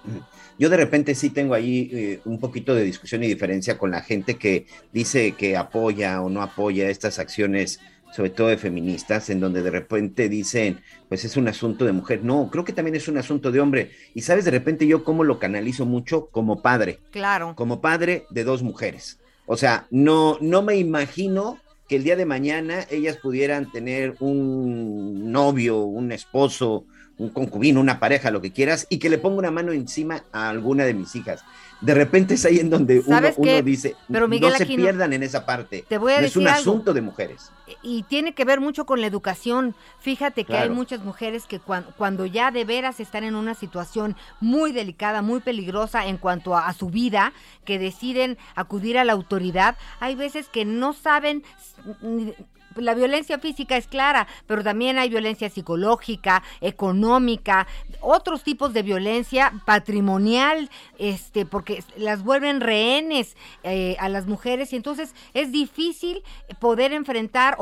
yo de repente sí tengo ahí eh, un poquito de discusión y diferencia con la gente que dice que apoya o no apoya estas acciones sobre todo de feministas, en donde de repente dicen, pues es un asunto de mujer. No, creo que también es un asunto de hombre. Y sabes, de repente yo cómo lo canalizo mucho como padre. Claro. Como padre de dos mujeres. O sea, no, no me imagino que el día de mañana ellas pudieran tener un novio, un esposo, un concubino, una pareja, lo que quieras, y que le ponga una mano encima a alguna de mis hijas de repente es ahí en donde uno, dice, Pero no se pierdan en esa parte. Te voy a es un asunto de mujeres. Y tiene que ver mucho con la educación. Fíjate que hay muchas mujeres que cuando, ya de veras están en una situación muy delicada, muy peligrosa en cuanto a su vida, que deciden acudir a la autoridad, hay veces que no saben la violencia física es clara, pero también hay violencia psicológica, económica, otros tipos de violencia patrimonial, este, porque las vuelven rehenes eh, a las mujeres y entonces es difícil poder enfrentar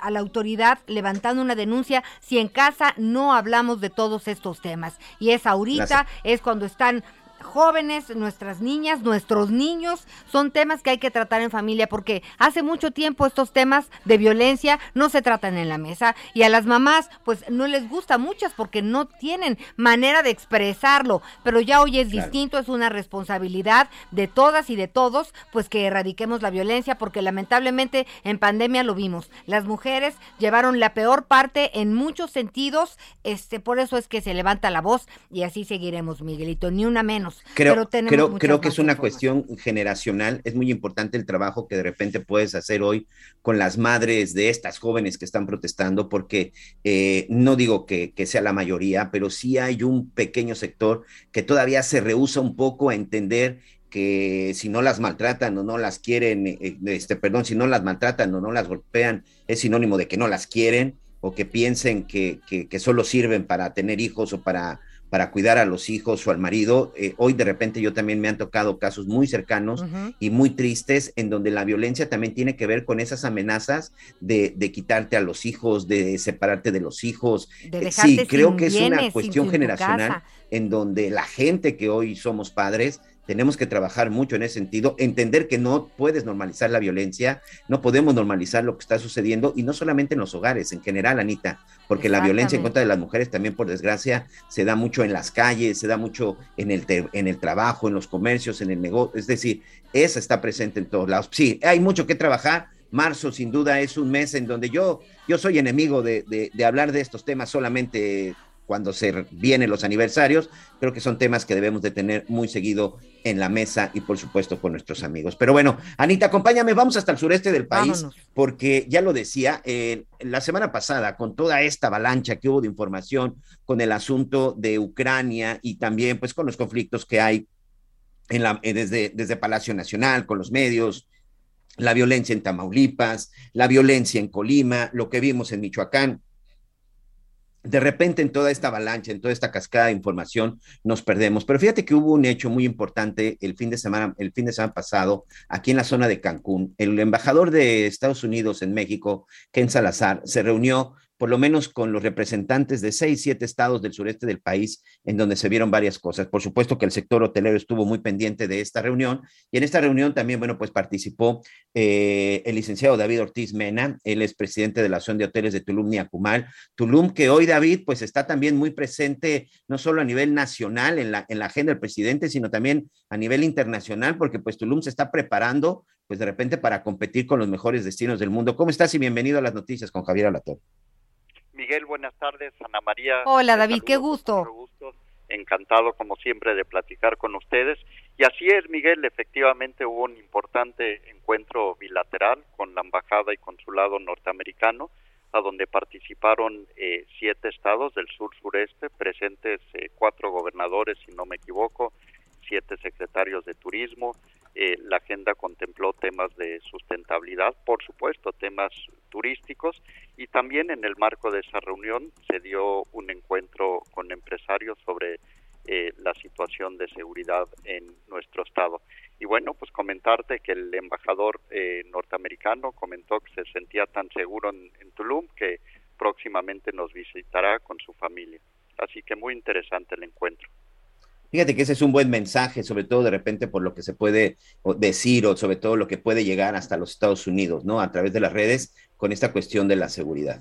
a la autoridad levantando una denuncia si en casa no hablamos de todos estos temas. Y es ahorita, es cuando están jóvenes, nuestras niñas, nuestros niños, son temas que hay que tratar en familia porque hace mucho tiempo estos temas de violencia no se tratan en la mesa y a las mamás pues no les gusta muchas porque no tienen manera de expresarlo, pero ya hoy es distinto, es una responsabilidad de todas y de todos pues que erradiquemos la violencia porque lamentablemente en pandemia lo vimos, las mujeres llevaron la peor parte en muchos sentidos, este por eso es que se levanta la voz y así seguiremos, Miguelito, ni una menos. Creo, creo, creo que es una cuestión generacional. Es muy importante el trabajo que de repente puedes hacer hoy con las madres de estas jóvenes que están protestando, porque eh, no digo que, sea la mayoría, pero sí hay un pequeño sector que todavía se rehúsa un poco a entender que si no las maltratan o no las quieren, eh, este, perdón, si no las maltratan o no las golpean, es sinónimo de que no las quieren o que piensen que, que, que solo sirven para tener hijos o para para cuidar a los hijos o al marido. Eh, hoy de repente yo también me han tocado casos muy cercanos y muy tristes en donde la violencia también tiene que ver con esas amenazas de, de quitarte a los hijos, de separarte de los hijos. Eh, sí, creo que es una cuestión generacional en donde la gente que hoy somos padres tenemos que trabajar mucho en ese sentido, entender que no puedes normalizar la violencia, no podemos normalizar lo que está sucediendo y no solamente en los hogares, en general, Anita, porque la violencia en contra de las mujeres también, por desgracia, se da mucho en las calles, se da mucho en el, en el trabajo, en los comercios, en el negocio, es decir, esa está presente en todos lados. Sí, hay mucho que trabajar. Marzo, sin duda, es un mes en donde yo, yo soy enemigo de, de, de hablar de estos temas solamente cuando se vienen los aniversarios. Creo que son temas que debemos de tener muy seguido en la mesa y por supuesto con nuestros amigos. Pero bueno, Anita, acompáñame, vamos hasta el sureste del país, porque ya lo decía, eh, la semana pasada, con toda esta avalancha que hubo de información con el asunto de Ucrania y también pues con los conflictos que hay en la, eh, desde, desde Palacio Nacional, con los medios, la violencia en Tamaulipas, la violencia en Colima, lo que vimos en Michoacán, de repente en toda esta avalancha, en toda esta cascada de información, nos perdemos. Pero fíjate que hubo un hecho muy importante el fin de semana, el fin de semana pasado, aquí en la zona de Cancún. El embajador de Estados Unidos en México, Ken Salazar, se reunió por lo menos con los representantes de seis, siete estados del sureste del país, en donde se vieron varias cosas. Por supuesto que el sector hotelero estuvo muy pendiente de esta reunión y en esta reunión también, bueno, pues participó eh, el licenciado David Ortiz Mena, él es presidente de la Asociación de Hoteles de Tulum Niacumal. Tulum, que hoy, David, pues está también muy presente, no solo a nivel nacional en la, en la agenda del presidente, sino también a nivel internacional, porque pues Tulum se está preparando, pues de repente para competir con los mejores destinos del mundo. ¿Cómo estás y bienvenido a las noticias con Javier Alator? Miguel, buenas tardes. Ana María. Hola, David, qué gusto. gusto. Encantado, como siempre, de platicar con ustedes. Y así es, Miguel, efectivamente hubo un importante encuentro bilateral con la Embajada y Consulado norteamericano, a donde participaron eh, siete estados del sur-sureste, presentes eh, cuatro gobernadores, si no me equivoco, siete secretarios de turismo. Eh, la agenda contempló temas de sustentabilidad, por supuesto, temas turísticos y también en el marco de esa reunión se dio un encuentro con empresarios sobre eh, la situación de seguridad en nuestro estado. Y bueno, pues comentarte que el embajador eh, norteamericano comentó que se sentía tan seguro en Tulum que próximamente nos visitará con su familia. Así que muy interesante el encuentro. Fíjate que ese es un buen mensaje, sobre todo de repente por lo que se puede decir o sobre todo lo que puede llegar hasta los Estados Unidos, ¿no? A través de las redes con esta cuestión de la seguridad.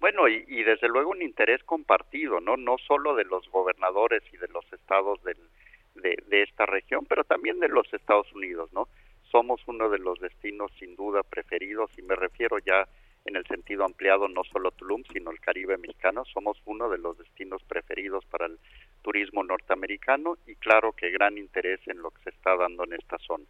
Bueno, y, desde luego un interés compartido, ¿no? No solo de los gobernadores y de los estados del, de, de esta región, pero también de los Estados Unidos, ¿no? Somos uno de los destinos sin duda preferidos y me refiero ya en el sentido ampliado no solo Tulum, sino el Caribe mexicano. Somos uno de los destinos preferidos para el turismo norteamericano y claro que gran interés en lo que se está dando en esta zona.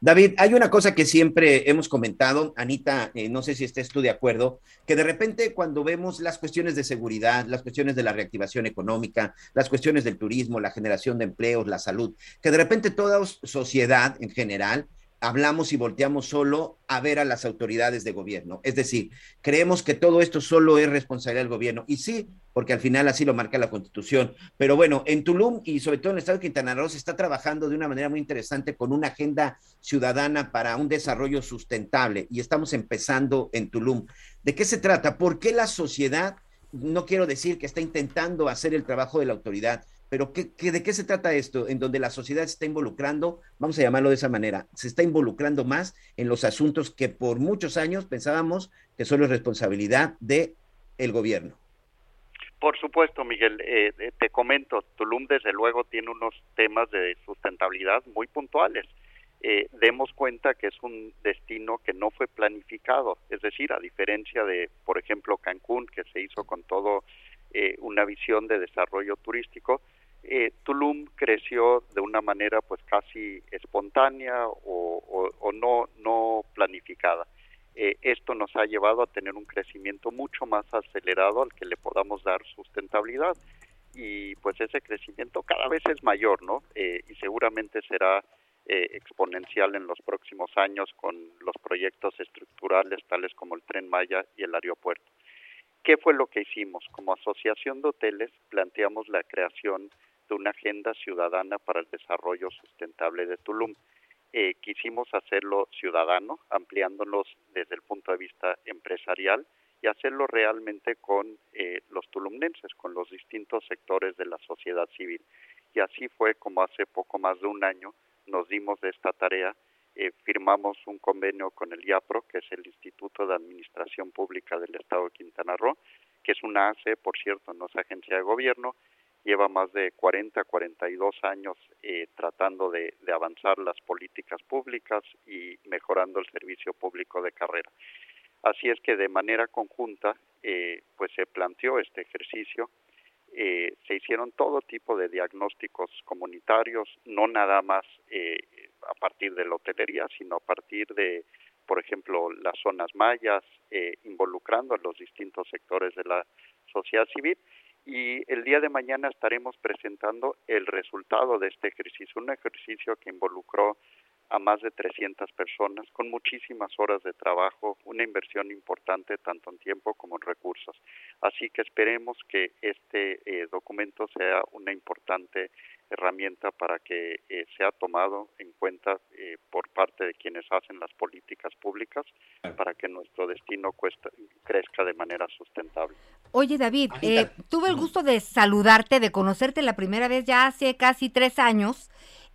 David, hay una cosa que siempre hemos comentado, Anita, eh, no sé si estés tú de acuerdo, que de repente cuando vemos las cuestiones de seguridad, las cuestiones de la reactivación económica, las cuestiones del turismo, la generación de empleos, la salud, que de repente toda sociedad en general hablamos y volteamos solo a ver a las autoridades de gobierno. Es decir, creemos que todo esto solo es responsabilidad del gobierno. Y sí, porque al final así lo marca la Constitución. Pero bueno, en Tulum y sobre todo en el estado de Quintana Roo se está trabajando de una manera muy interesante con una agenda ciudadana para un desarrollo sustentable. Y estamos empezando en Tulum. ¿De qué se trata? ¿Por qué la sociedad, no quiero decir que está intentando hacer el trabajo de la autoridad, pero ¿qué, de qué se trata esto? En donde la sociedad se está involucrando, vamos a llamarlo de esa manera, se está involucrando más en los asuntos que por muchos años pensábamos que solo es responsabilidad de el gobierno. Por supuesto, Miguel, eh, eh, te comento, Tulum desde luego tiene unos temas de sustentabilidad muy puntuales. Eh, demos cuenta que es un destino que no fue planificado, es decir, a diferencia de, por ejemplo, Cancún, que se hizo con todo una visión de desarrollo turístico, eh, Tulum creció de una manera pues casi espontánea o, no, no planificada. Eh, esto nos ha llevado a tener un crecimiento mucho más acelerado al que le podamos dar sustentabilidad y pues ese crecimiento cada vez es mayor, ¿no? Eh, y seguramente será exponencial en los próximos años con los proyectos estructurales tales como el tren Maya y el aeropuerto. ¿Qué fue lo que hicimos? Como asociación de hoteles planteamos la creación de una agenda ciudadana para el desarrollo sustentable de Tulum. Eh, quisimos hacerlo ciudadano, ampliándonos desde el punto de vista empresarial y hacerlo realmente con eh, los tulumnenses, con los distintos sectores de la sociedad civil. Y así fue como hace poco más de un año nos dimos de esta tarea, eh, firmamos un convenio con el IAPRO, que es el Instituto de Administración Pública del Estado de Quintana Roo, que es una ACE, por cierto, no es agencia de gobierno, lleva más de 40, 42 años eh, tratando de, avanzar las políticas públicas y mejorando el servicio público de carrera. Así es que de manera conjunta, eh, pues se planteó este ejercicio, eh, se hicieron todo tipo de diagnósticos comunitarios, no nada más a partir de la hotelería, sino a partir de, por ejemplo, las zonas mayas, involucrando a los distintos sectores de la sociedad civil y el día de mañana estaremos presentando el resultado de este ejercicio, un ejercicio que involucró a más de 300 personas con muchísimas horas de trabajo, una inversión importante tanto en tiempo como en recursos. Así que esperemos que este eh, documento sea una importante herramienta para que eh, sea tomado en cuenta eh, por parte de quienes hacen las políticas públicas para que nuestro destino crezca de manera sustentable. Oye David, tuve el gusto de saludarte, de conocerte la primera vez ya hace casi tres años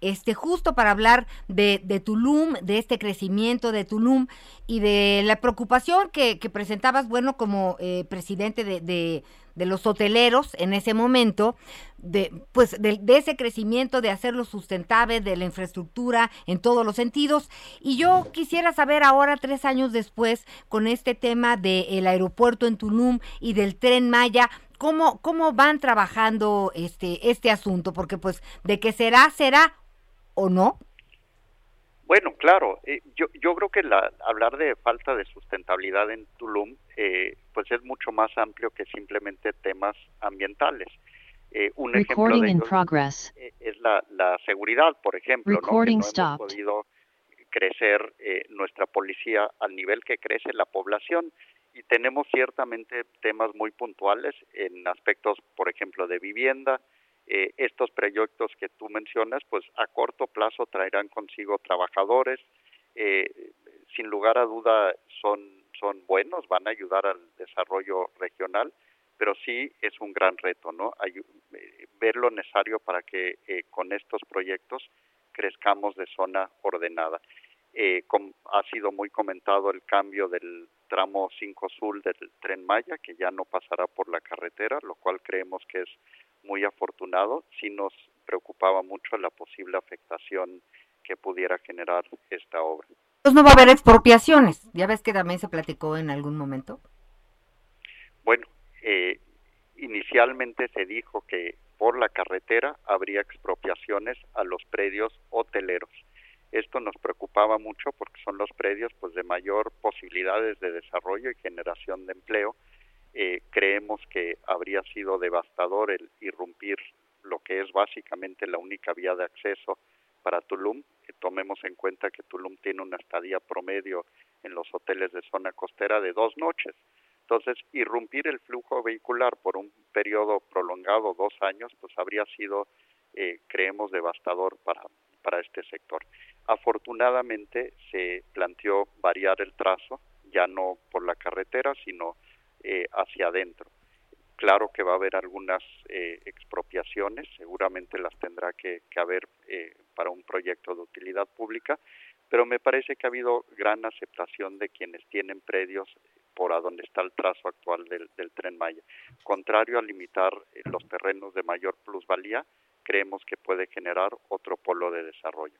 este, justo para hablar de, de, Tulum, de este crecimiento de Tulum y de la preocupación que, presentabas, bueno, como eh, presidente de, de, los hoteleros en ese momento, de, pues de, ese crecimiento, de hacerlo sustentable, de la infraestructura en todos los sentidos. Y yo quisiera saber ahora, tres años después, con este tema del aeropuerto en Tulum y del tren Maya, ¿Cómo, ¿Cómo van trabajando este, este asunto? Porque pues de que será, será o no? Bueno, claro, eh, yo, yo creo que la, hablar de falta de sustentabilidad en Tulum, eh, pues es mucho más amplio que simplemente temas ambientales. Eh, un ejemplo de es la, la, seguridad, por ejemplo, ¿no? que no hemos podido crecer nuestra policía al nivel que crece la población y tenemos ciertamente temas muy puntuales en aspectos, por ejemplo, de vivienda, eh, estos proyectos que tú mencionas, pues a corto plazo traerán consigo trabajadores, eh, sin lugar a duda son, son buenos, van a ayudar al desarrollo regional, pero sí es un gran reto, ¿no? Eh, ver lo necesario para que con estos proyectos crezcamos de zona ordenada. ha sido muy comentado el cambio del tramo 5 Sur del tren Maya, que ya no pasará por la carretera, lo cual creemos que es muy afortunado, sí nos preocupaba mucho la posible afectación que pudiera generar esta obra. Entonces no va a haber expropiaciones, ya ves que también se platicó en algún momento. Bueno, eh, inicialmente se dijo que por la carretera habría expropiaciones a los predios hoteleros. Esto nos preocupaba mucho porque son los predios pues de mayor posibilidades de desarrollo y generación de empleo eh, creemos que habría sido devastador el irrumpir lo que es básicamente la única vía de acceso para Tulum. tomemos en cuenta que Tulum tiene una estadía promedio en los hoteles de zona costera de dos noches. Entonces, irrumpir el flujo vehicular por un periodo prolongado, dos años, pues habría sido, eh, creemos, devastador para, para este sector. Afortunadamente se planteó variar el trazo, ya no por la carretera, sino eh, hacia adentro. Claro que va a haber algunas eh, expropiaciones, seguramente las tendrá que, haber eh, para un proyecto de utilidad pública, pero me parece que ha habido gran aceptación de quienes tienen predios por a donde está el trazo actual del, del tren Maya. Contrario a limitar los terrenos de mayor plusvalía, creemos que puede generar otro polo de desarrollo.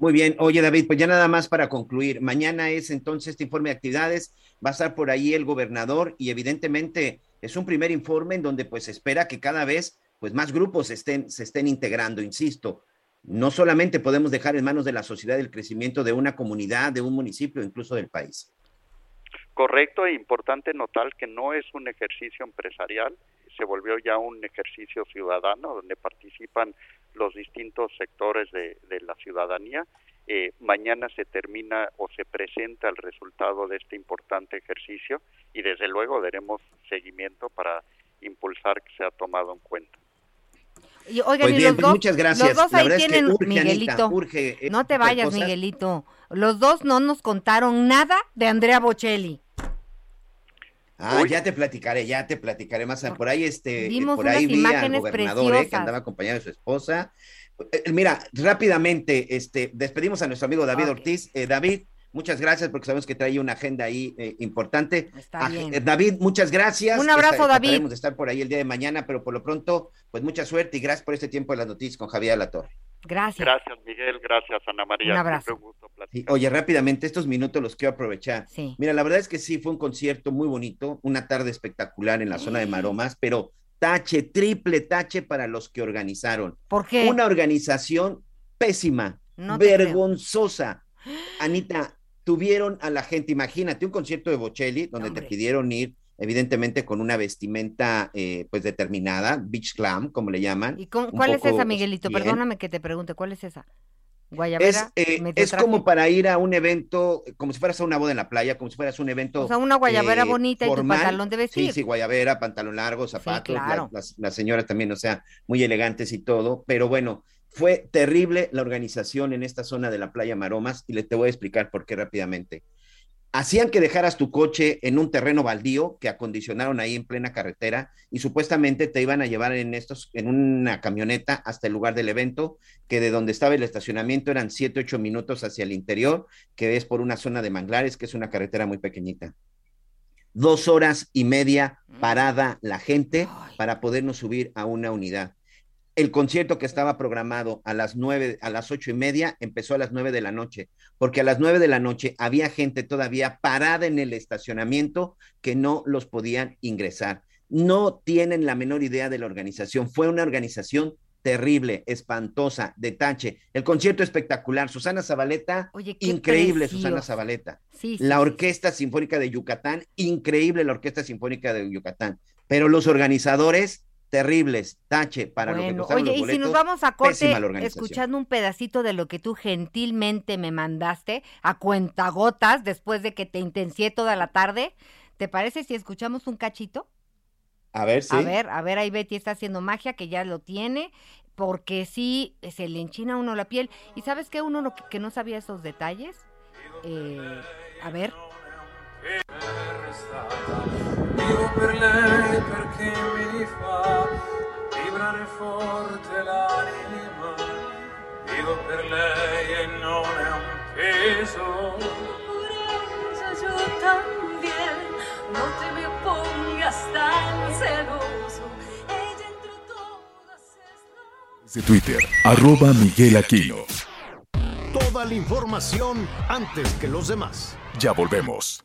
Muy bien. Oye, David, pues ya nada más para concluir. Mañana es entonces este informe de actividades. Va a estar por ahí el gobernador y evidentemente es un primer informe en donde pues espera que cada vez pues más grupos estén, se estén integrando. Insisto, no solamente podemos dejar en manos de la sociedad el crecimiento de una comunidad, de un municipio, incluso del país. Correcto e importante notar que no es un ejercicio empresarial, se volvió ya un ejercicio ciudadano donde participan los distintos sectores de, la ciudadanía. Eh, mañana se termina o se presenta el resultado de este importante ejercicio y desde luego daremos seguimiento para impulsar que sea tomado en cuenta. Y, oigan, pues los muchas gracias. Los dos ahí tienen, Miguelito. Eh, no te vayas, Miguelito. Los dos no nos contaron nada de Andrea Bocelli. Ah, ya te platicaré, ya te platicaré más. Por ahí, este, eh, por ahí vi al gobernador eh, que andaba acompañado de su esposa. Eh, mira, rápidamente, este, despedimos a nuestro amigo David Ortiz. David, muchas gracias porque sabemos que trae una agenda ahí importante. David, muchas gracias. Un abrazo, David. David. de estar por ahí el día de mañana, pero por lo pronto, pues mucha suerte y gracias por este tiempo de las noticias con Javier Latorre. Gracias. Gracias, Miguel. Gracias, Ana María. Un abrazo. oye, rápidamente, estos minutos los quiero aprovechar. Mira, la verdad es que sí, fue un concierto muy bonito, una tarde espectacular en la zona de Maromas, pero tache, triple tache para los que organizaron. ¿Por qué? Una organización pésima, vergonzosa. Anita, tuvieron a la gente, imagínate, un concierto de Bocelli donde te pidieron ir evidentemente con una vestimenta eh, pues determinada, beach glam, como le llaman. ¿Y cuál es esa, Miguelito? Perdóname que te pregunte, ¿cuál es esa? Guayabera. es, eh, es como para ir a un evento, como si fueras a una boda en la playa, como si fueras a un evento. O sea, una guayabera eh, bonita y tu formal. pantalón de vestir. Sí, sí, guayabera, pantalón largo, zapatos, la- claro. las, las señoras también, o sea, muy elegantes y todo. Pero bueno, fue terrible la organización en esta zona de la playa Maromas y le te voy a explicar por qué rápidamente. Hacían que dejaras tu coche en un terreno baldío que acondicionaron ahí en plena carretera y supuestamente te iban a llevar en estos, en una camioneta hasta el lugar del evento, que de donde estaba el estacionamiento eran 7, 8 minutos hacia el interior, que es por una zona de manglares, que es una carretera muy pequeñita. Dos horas y media parada la gente para podernos subir a una unidad. El concierto que estaba programado a las nueve, a las ocho y media, empezó a las nueve de la noche, porque a las nueve de la noche había gente todavía parada en el estacionamiento que no los podían ingresar. No tienen la menor idea de la organización. Fue una organización terrible, espantosa, de tache. El concierto espectacular. Susana Zabaleta, Oye, increíble precioso. Susana Zabaleta. Sí, sí, La. Orquesta Sinfónica de Yucatán, increíble la Orquesta Sinfónica de Yucatán. Pero los organizadores, terribles, tache para lo que costaron oye, los y si nos vamos a corte escuchando un pedacito de lo que tú gentilmente me mandaste a cuentagotas después de que te intencié toda la tarde, ¿te parece si escuchamos un cachito? A ver, sí. A ver, a ver, ahí Betty está haciendo magia, que ya lo tiene, porque sí, se le enchina a uno la piel. ¿Y sabes qué? Uno no- que no sabía esos detalles. Eh, a ver. Vivo per lei perché mi fa vibrare forte l'anima. Vivo per lei e non è un peso. yo también, no te me pongas tan celoso. Ella entre todas De Twitter, arroba Miguel Aquino. Toda la información antes que los demás. Ya volvemos.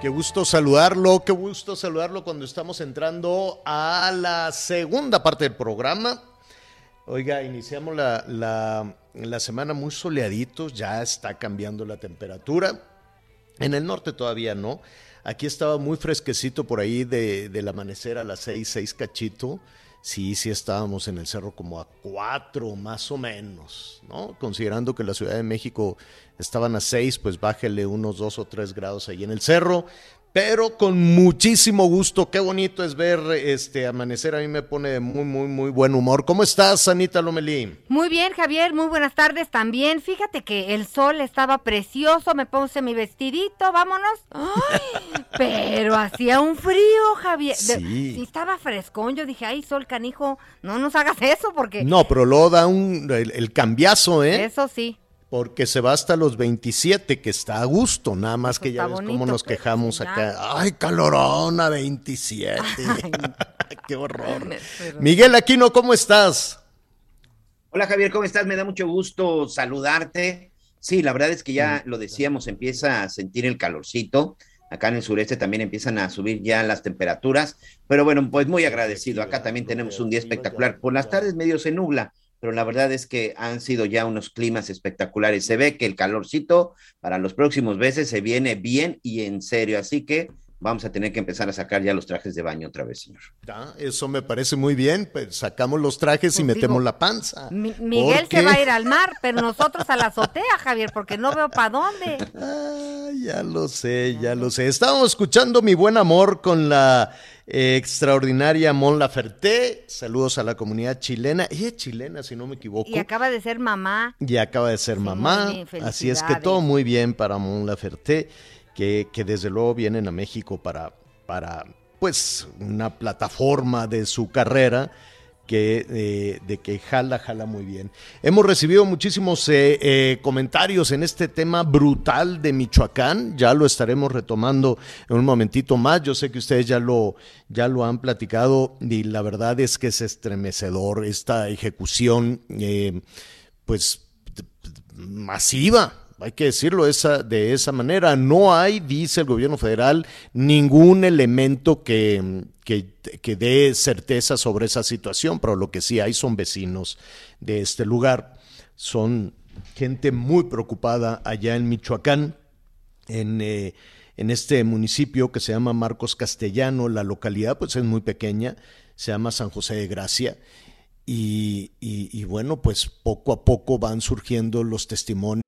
Qué gusto saludarlo, qué gusto saludarlo cuando estamos entrando a la segunda parte del programa. Oiga, iniciamos la, la- semana muy soleaditos, ya está cambiando la temperatura. En el norte todavía no. Aquí estaba muy fresquecito por ahí de, del amanecer a las seis, seis cachito. Sí, sí estábamos en el cerro como a cuatro más o menos, ¿no? Considerando que la Ciudad de México estaban a seis, pues bájele unos dos o tres grados ahí en el cerro. Pero con muchísimo gusto, qué bonito es ver este amanecer, a mí me pone de muy, muy, muy buen humor. ¿Cómo estás, Anita Lomelí? Muy bien, Javier, muy buenas tardes también. Fíjate que el sol estaba precioso, me puse mi vestidito, vámonos. Ay, pero hacía un frío, Javier. Sí. sí estaba frescón, yo dije, ay, sol canijo, no nos hagas eso porque... No, pero luego da un, el, el cambiazo, ¿eh? Eso sí. Porque se va hasta los 27, que está a gusto, nada más que ya ves cómo nos pero quejamos ya. acá. Ay, calorona, 27. Qué horror. pero- Miguel Aquino, ¿cómo estás? Hola Javier, ¿cómo estás? Me da mucho gusto saludarte. Sí, la verdad es que ya lo decíamos, empieza a sentir el calorcito. Acá en el sureste también empiezan a subir ya las temperaturas. Pero bueno, pues muy agradecido. Acá también tenemos un día espectacular. Por las tardes medio se nubla, pero la verdad es que han sido ya unos climas espectaculares. Se ve que el calorcito para los próximos meses se viene bien y en serio. Así que vamos a tener que empezar a sacar ya los trajes de baño otra vez, señor. Ah, eso me parece muy bien. Pues sacamos los trajes y Pues metemos digo, la panza. Mi- Miguel ¿Por se va a ir al mar, pero nosotros a la azotea, Javier, porque no veo para dónde. Ah, ya lo sé, ya lo sé. Estábamos escuchando Mi Buen Amor con la eh, extraordinaria Mon Laferte. Saludos a la comunidad chilena. Ella es chilena, si no me equivoco. Y acaba de ser mamá. Ya acaba de ser mamá. así es que todo muy bien para Mon Laferte, que, que desde luego vienen a México para, para pues una plataforma de su carrera. Que, eh, de que jala, jala muy bien. Hemos recibido muchísimos eh, eh, comentarios en este tema brutal de Michoacán. Ya lo estaremos retomando en un momentito más. Yo sé que ustedes ya lo, ya lo han platicado y la verdad es que es estremecedor esta ejecución, pues masiva hay que decirlo de esa manera. No hay, dice el gobierno federal, ningún elemento que, que, dé certeza sobre esa situación, pero lo que sí hay son vecinos de este lugar. Son gente muy preocupada allá en Michoacán, en, eh, en este municipio que se llama Marcos Castellano. La localidad pues es muy pequeña, se llama San José de Gracia. Y, y bueno, pues poco a poco van surgiendo los testimonios.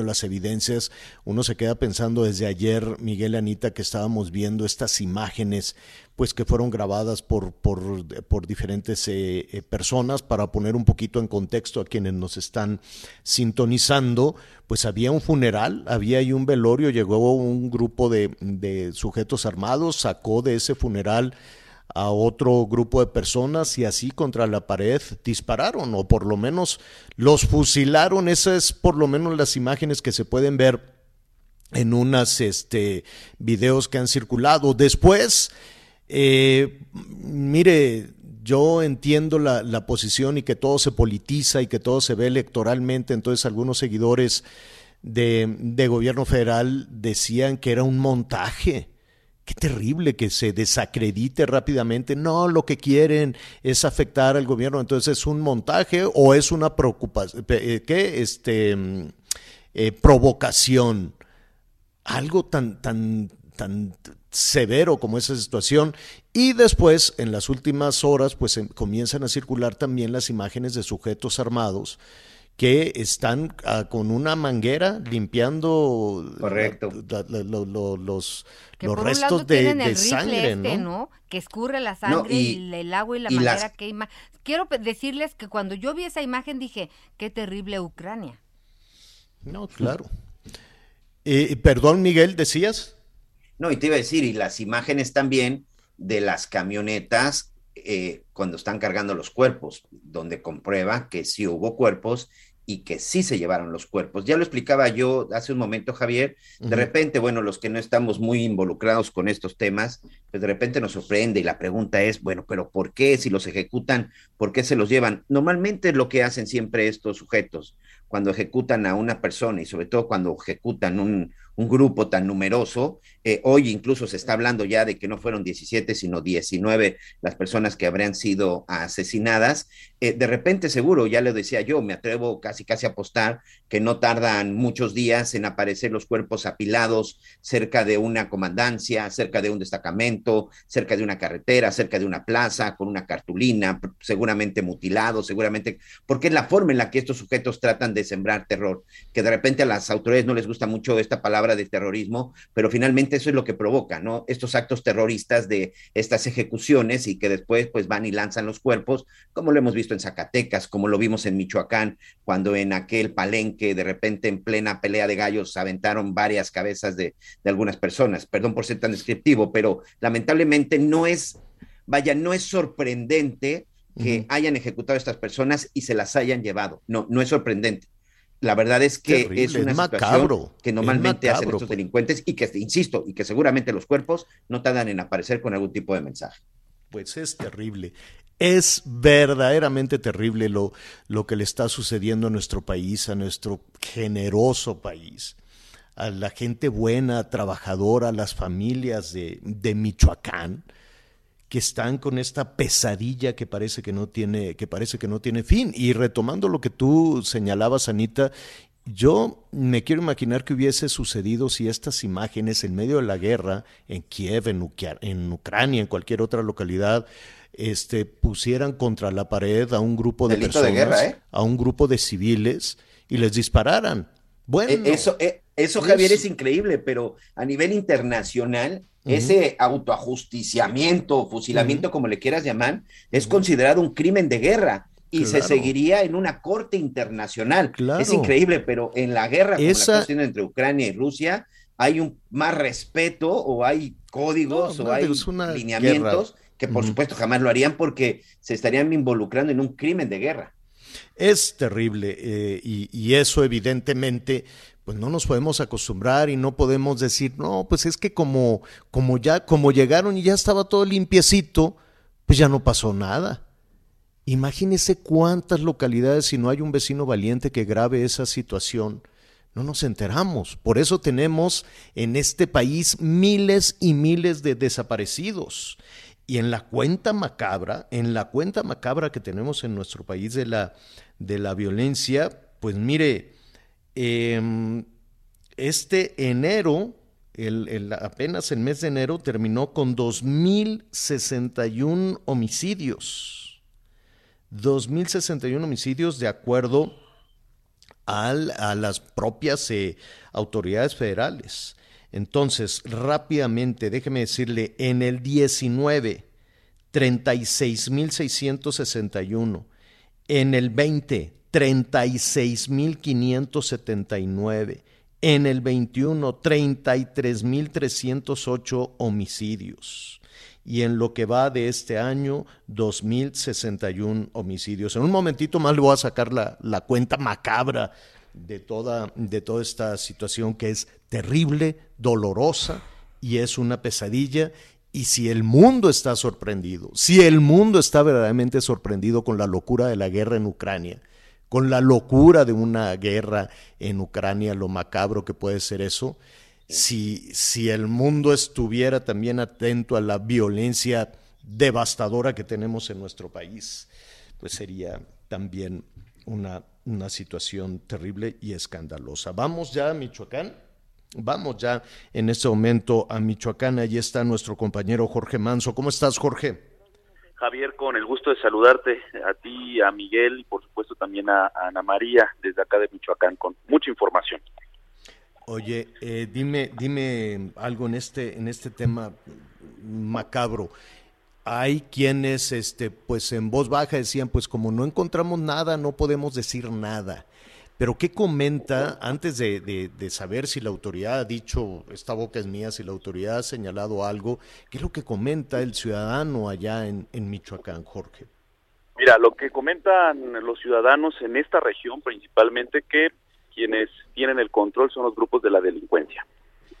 las evidencias, uno se queda pensando desde ayer, Miguel Anita, que estábamos viendo estas imágenes, pues que fueron grabadas por, por, diferentes eh, eh, personas, para poner un poquito en contexto a quienes nos están sintonizando, pues había un funeral, había ahí un velorio, llegó un grupo de sujetos armados, sacó de ese funeral a otro grupo de personas y así contra la pared dispararon o por lo menos los fusilaron. Esas es por lo menos las imágenes que se pueden ver en unas este, videos que han circulado. Después, eh, mire, yo entiendo la, la, posición y que todo se politiza y que todo se ve electoralmente, entonces algunos seguidores de, de gobierno federal decían que era un montaje Qué terrible que se desacredite rápidamente. No, lo que quieren es afectar al gobierno. Entonces, ¿es un montaje o es una preocupación? Eh, ¿Qué? Este, mm, eh, provocación. Algo tan, tan, tan severo como esa situación. Y después, en las últimas horas, pues em, comienzan a circular también las imágenes de sujetos armados que están ah, con una manguera limpiando Correcto. los, los restos de, sangre, este, ¿no? Que escurre la sangre y, el agua y la manguera. Quiero decirles que cuando yo vi esa imagen dije, qué terrible Ucrania. No, claro. Eh, perdón, Miguel, ¿decías? No, y te iba a decir, y las imágenes también de las camionetas eh, cuando están cargando los cuerpos, donde comprueba que sí hubo cuerpos y que sí se llevaron los cuerpos. Ya lo explicaba yo hace un momento, Javier. De repente, bueno, los que no estamos muy involucrados con estos temas, pues de repente nos sorprende y la pregunta es, bueno, pero ¿por qué si los ejecutan, por qué se los llevan? Normalmente lo que hacen siempre estos sujetos cuando ejecutan a una persona y sobre todo cuando ejecutan un, un grupo tan numeroso. Eh, hoy incluso se está hablando ya de que no fueron 17, sino 19 las personas que habrían sido asesinadas. Eh, de repente, seguro, ya le decía yo, me atrevo casi casi a apostar que no tardan muchos días en aparecer los cuerpos apilados cerca de una comandancia, cerca de un destacamento, cerca de una carretera, cerca de una plaza, con una cartulina, seguramente mutilados, seguramente, porque es la forma en la que estos sujetos tratan de sembrar terror, que de repente a las autoridades no les gusta mucho esta palabra de terrorismo, pero finalmente eso es lo que provoca, ¿no? Estos actos terroristas de estas ejecuciones y que después pues van y lanzan los cuerpos, como lo hemos visto en Zacatecas, como lo vimos en Michoacán, cuando en aquel palenque de repente en plena pelea de gallos aventaron varias cabezas de, de algunas personas. Perdón por ser tan descriptivo, pero lamentablemente no es, vaya, no es sorprendente que hayan ejecutado a estas personas y se las hayan llevado. No, no es sorprendente la verdad es que es una situación que normalmente hacen estos delincuentes y que, insisto, y que seguramente los cuerpos no tardan en aparecer con algún tipo de mensaje. Pues es terrible. Es verdaderamente terrible lo, lo que le está sucediendo a nuestro país, a nuestro generoso país, a la gente buena, trabajadora, a las familias de, de Michoacán que están con esta pesadilla que parece que no tiene, que parece que no tiene fin. Y retomando lo que tú señalabas, Anita, Yo me quiero imaginar que hubiese sucedido si estas imágenes en medio de la guerra, en Kiev, en, Ucra- en Ucrania, en cualquier otra localidad, este, pusieran contra la pared a un grupo de Delito de personas, guerra, ¿eh? a un grupo de civiles y les dispararan. Bueno, Eh, Eso, eh, eso es- Javier, es increíble, pero a nivel internacional, Ese autoajusticiamiento, fusilamiento, como le quieras llamar, es considerado un crimen de guerra y se seguiría en una corte internacional. Claro. Es increíble, pero en la guerra como Esa- la entre Ucrania y Rusia, hay un más respeto o hay códigos No, o hay una lineamientos guerra. que por supuesto jamás lo harían porque se estarían involucrando en un crimen de guerra. Es terrible eh, y, y eso evidentemente pues no nos podemos acostumbrar y no podemos decir, no, pues es que como, como ya, como llegaron y ya estaba todo limpiecito, pues ya no pasó nada. Imagínese cuántas localidades si no hay un vecino valiente que grave esa situación. No nos enteramos. Por eso tenemos en este país miles y miles de desaparecidos. Y en la cuenta macabra, en la cuenta macabra que tenemos en nuestro país de la, de la violencia, pues mire, em, este enero, apenas el mes de enero, terminó con 2.061 homicidios. 2.061 homicidios de acuerdo al- a las propias eh, autoridades federales. Entonces, rápidamente, déjeme decirle, en el 19, 36.661. En el 20, 36.579. En el 21, 33.308 homicidios. Y en lo que va de este año, 2.061 homicidios. En un momentito más le voy a sacar la, la cuenta macabra de toda, de toda esta situación que es terrible, dolorosa y es una pesadilla. Y si el mundo está sorprendido, si el mundo está verdaderamente sorprendido con la locura de la guerra en Ucrania, con la locura de una guerra en Ucrania, lo macabro que puede ser eso, si, si el mundo estuviera también atento a la violencia devastadora que tenemos en nuestro país, pues sería también una, una situación terrible y escandalosa. Vamos ya a Michoacán. Vamos ya en este momento a Michoacán. Allí está nuestro compañero Jorge Manso. ¿Cómo estás, Jorge? Javier, con el gusto de saludarte a ti, a Miguel y por supuesto también a, Ana María desde acá de Michoacán con mucha información. Oye, eh, dime, dime algo en este, en este tema macabro. Hay quienes, este, pues en voz baja decían, pues como no encontramos nada, no podemos decir nada. Pero ¿qué comenta antes de, de- de saber si la autoridad ha dicho, esta boca es mía, si la autoridad ha señalado algo? ¿Qué es lo que comenta el ciudadano allá en, en Michoacán, Jorge? Mira, lo que comentan los ciudadanos en esta región principalmente que quienes tienen el control son los grupos de la delincuencia.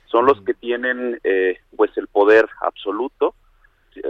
Son los que tienen eh, pues el poder absoluto. eh,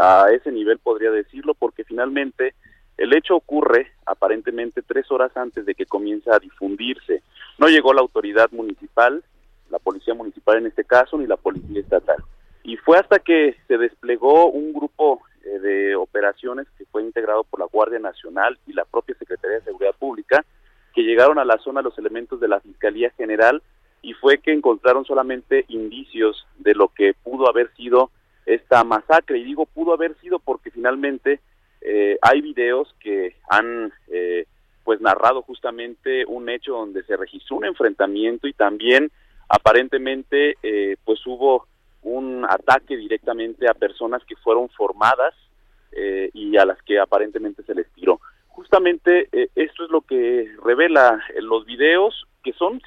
a ese nivel podría decirlo porque finalmente el hecho ocurre aparentemente tres horas antes de que comience a difundirse. No llegó la autoridad municipal, la policía municipal en este caso, ni la policía estatal. Y fue hasta que se desplegó un grupo eh, de operaciones que fue integrado por la Guardia Nacional y la propia Secretaría de Seguridad Pública, que llegaron a la zona los elementos de la Fiscalía General y fue que encontraron solamente indicios de lo que pudo haber sido esta masacre. Y digo pudo haber sido porque finalmente eh, hay videos que han eh, pues narrado justamente un hecho donde se registró un enfrentamiento y también aparentemente eh, pues hubo un ataque directamente a personas que fueron formadas eh, y a las que aparentemente se les tiró. Justamente eh, esto es lo que revela eh, los videos que son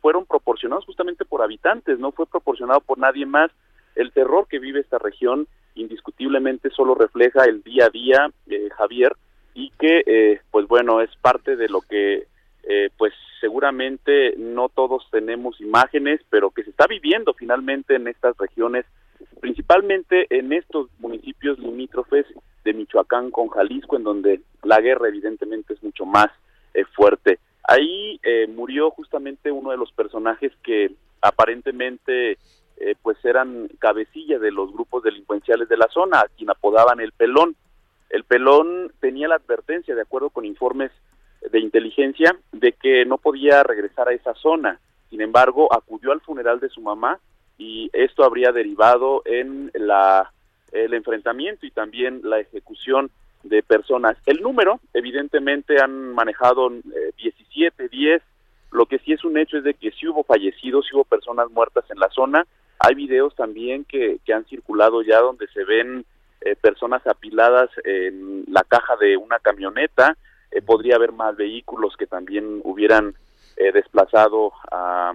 fueron proporcionados justamente por habitantes, no fue proporcionado por nadie más. El terror que vive esta región indiscutiblemente solo refleja el día a día, eh, Javier, y que eh, pues bueno es parte de lo que eh, pues seguramente no todos tenemos imágenes, pero que se está viviendo finalmente en estas regiones, principalmente en estos municipios limítrofes de Michoacán con Jalisco, en donde la guerra evidentemente es mucho más eh, fuerte. Ahí eh, murió justamente uno de los personajes que aparentemente eh, pues eran cabecilla de los grupos delincuenciales de la zona, a quien apodaban el pelón. El pelón tenía la advertencia, de acuerdo con informes de inteligencia de que no podía regresar a esa zona. Sin embargo, acudió al funeral de su mamá y esto habría derivado en la el enfrentamiento y también la ejecución de personas. El número, evidentemente, han manejado eh, 17, 10. Lo que sí es un hecho es de que sí hubo fallecidos, sí hubo personas muertas en la zona. Hay videos también que, que han circulado ya donde se ven eh, personas apiladas en la caja de una camioneta. Eh, podría haber más vehículos que también hubieran eh, desplazado a,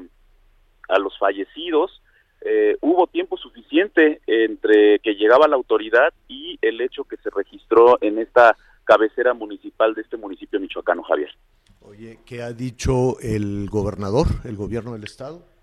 a los fallecidos. Eh, hubo tiempo suficiente entre que llegaba la autoridad y el hecho que se registró en esta cabecera municipal de este municipio michoacano, Javier. Oye, ¿qué ha dicho el gobernador, el gobierno del estado?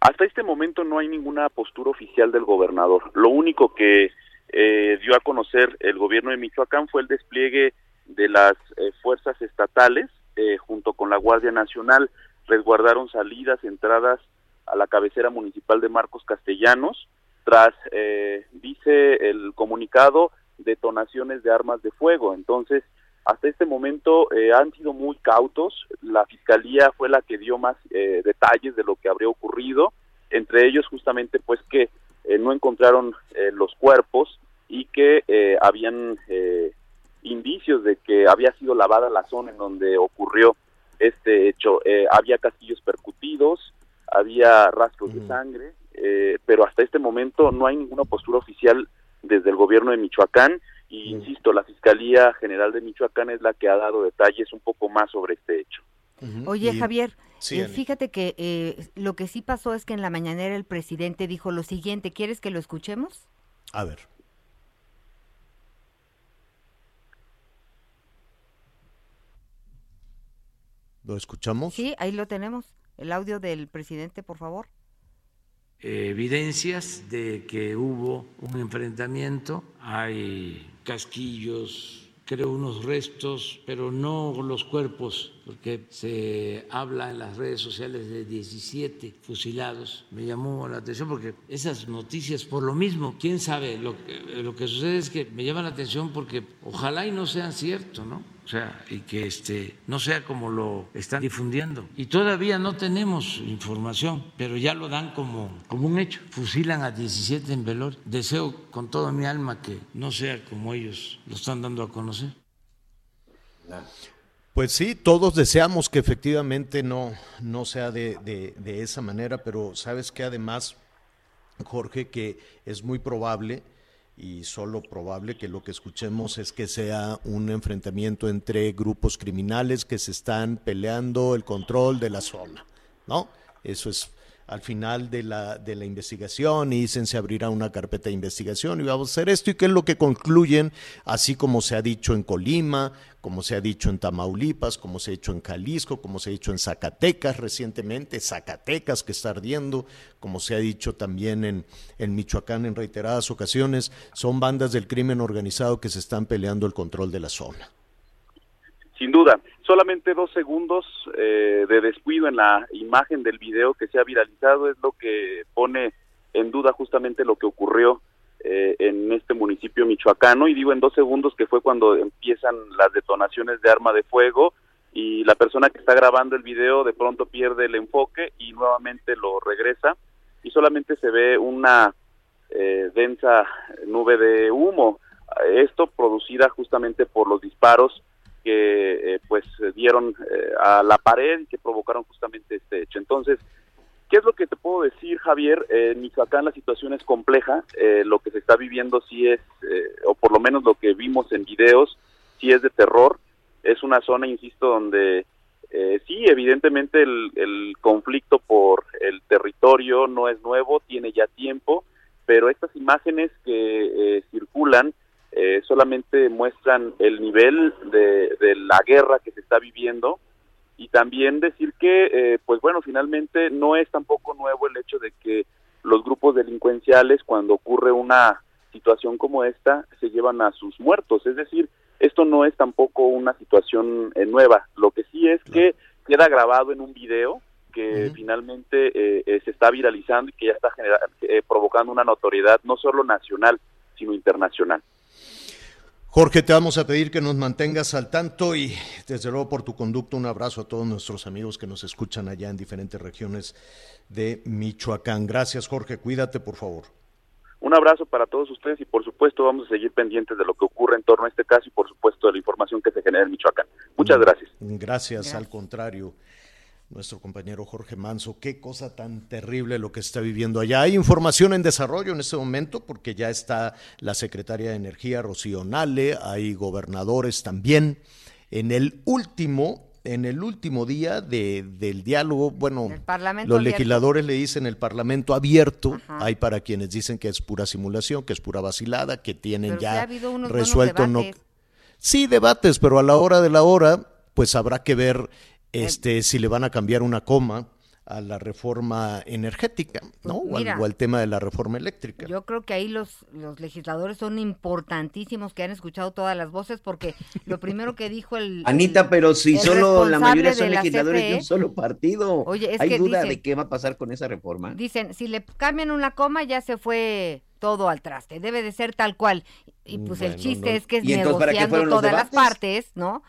Hasta este momento no hay ninguna postura oficial del gobernador. Lo único que eh, dio a conocer el gobierno de Michoacán fue el despliegue de las eh, fuerzas estatales eh, junto con la Guardia Nacional. Resguardaron salidas, entradas a la cabecera municipal de Marcos Castellanos, tras, eh, dice el comunicado, detonaciones de armas de fuego. Entonces, hasta este momento eh, han sido muy cautos. La fiscalía fue la que dio más eh, detalles de lo que habría ocurrido, entre ellos justamente pues que eh, no encontraron eh, los cuerpos y que eh, habían eh, indicios de que había sido lavada la zona en donde ocurrió este hecho. Eh, había castillos percutidos, había rastros de sangre, eh, pero hasta este momento no hay ninguna postura oficial desde el gobierno de Michoacán y insisto, la Fiscalía General de Michoacán es la que ha dado detalles un poco más sobre este hecho. Oye, Y- Javier, Sí, eh, fíjate que eh, lo que sí pasó es que en la mañanera el presidente dijo lo siguiente, ¿quieres que lo escuchemos? A ver. ¿Lo escuchamos? Sí, ahí lo tenemos. El audio del presidente, por favor. evidencias de que hubo un enfrentamiento, hay casquillos, creo unos restos, pero no los cuerpos, porque se habla en las redes sociales de 17 fusilados. Me llamó la atención porque esas noticias, por lo mismo, quién sabe, lo que, lo que sucede es que me llama la atención porque ojalá y no sean ciertos, ¿no? Sea, y que este no sea como lo están difundiendo. Y todavía no tenemos información, pero ya lo dan como, como un hecho. Fusilan a 17 en velor. Deseo con toda mi alma que no sea como ellos lo están dando a conocer. Pues sí, todos deseamos que efectivamente no, no sea de, de- de esa manera, pero sabes que además, Jorge, que es muy probable y solo probable que lo que escuchemos es que sea un enfrentamiento entre grupos criminales que se están peleando el control de la zona, ¿no? Eso es al final de la, de la investigación y dicen se abrirá una carpeta de investigación y vamos a hacer esto y qué es lo que concluyen, así como se ha dicho en Colima, como se ha dicho en Tamaulipas, como se ha dicho en Jalisco, como se ha dicho en Zacatecas recientemente, Zacatecas que está ardiendo, como se ha dicho también en, en Michoacán en reiteradas ocasiones, son bandas del crimen organizado que se están peleando el control de la zona. Sin duda, solamente dos segundos eh, de descuido en la imagen del video que se ha viralizado es lo que pone en duda justamente lo que ocurrió eh, en este municipio michoacano y digo en dos segundos que fue cuando empiezan las detonaciones de arma de fuego y la persona que está grabando el video de pronto pierde el enfoque y nuevamente lo regresa y solamente se ve una eh, densa nube de humo. Esto producida justamente por los disparos que eh, pues dieron eh, a la pared y que provocaron justamente este hecho. Entonces, ¿qué es lo que te puedo decir, Javier? Eh, en Michoacán la situación es compleja, eh, lo que se está viviendo sí es, eh, o por lo menos lo que vimos en videos, sí es de terror. Es una zona, insisto, donde eh, sí, evidentemente el, el conflicto por el territorio no es nuevo, tiene ya tiempo, pero estas imágenes que eh, circulan eh, solamente muestran el nivel de, de la guerra que se está viviendo y también decir que, eh, pues bueno, finalmente no es tampoco nuevo el hecho de que los grupos delincuenciales, cuando ocurre una situación como esta, se llevan a sus muertos. Es decir, esto no es tampoco una situación eh, nueva. Lo que sí es que queda grabado en un video que finalmente eh, eh, se está viralizando y que ya está genera- eh, provocando una notoriedad no solo nacional, sino internacional. Jorge, te vamos a pedir que nos mantengas al tanto y desde luego por tu conducto un abrazo a todos nuestros amigos que nos escuchan allá en diferentes regiones de Michoacán. Gracias Jorge, cuídate por favor. Un abrazo para todos ustedes y por supuesto vamos a seguir pendientes de lo que ocurre en torno a este caso y por supuesto de la información que se genera en Michoacán. Muchas gracias. Gracias, al contrario. Nuestro compañero Jorge Manso, qué cosa tan terrible lo que está viviendo allá. Hay información en desarrollo en este momento porque ya está la secretaria de Energía, Rocío Nale, hay gobernadores también. En el último, en el último día de, del diálogo, bueno, los abierto. legisladores le dicen el Parlamento abierto, Ajá. hay para quienes dicen que es pura simulación, que es pura vacilada, que tienen Pero ya resuelto no. Sí, debates, pero a la hora de la hora, pues habrá que ver. Este si le van a cambiar una coma a la reforma energética, ¿no? O al, Pues mira. o al tema de la reforma eléctrica. Yo creo que ahí los, los legisladores son importantísimos que han escuchado todas las voces porque lo primero que dijo el... Anita, pero si solo la mayoría son la legisladores de un CFE, solo partido, Oye, es ¿hay que duda dicen- de qué va a pasar con esa reforma? Dicen, si le cambian una coma ya se fue todo al traste, debe de ser tal cual. Y pues el chiste no. es que es ¿Y entonces para qué negociando todas las partes, ¿no?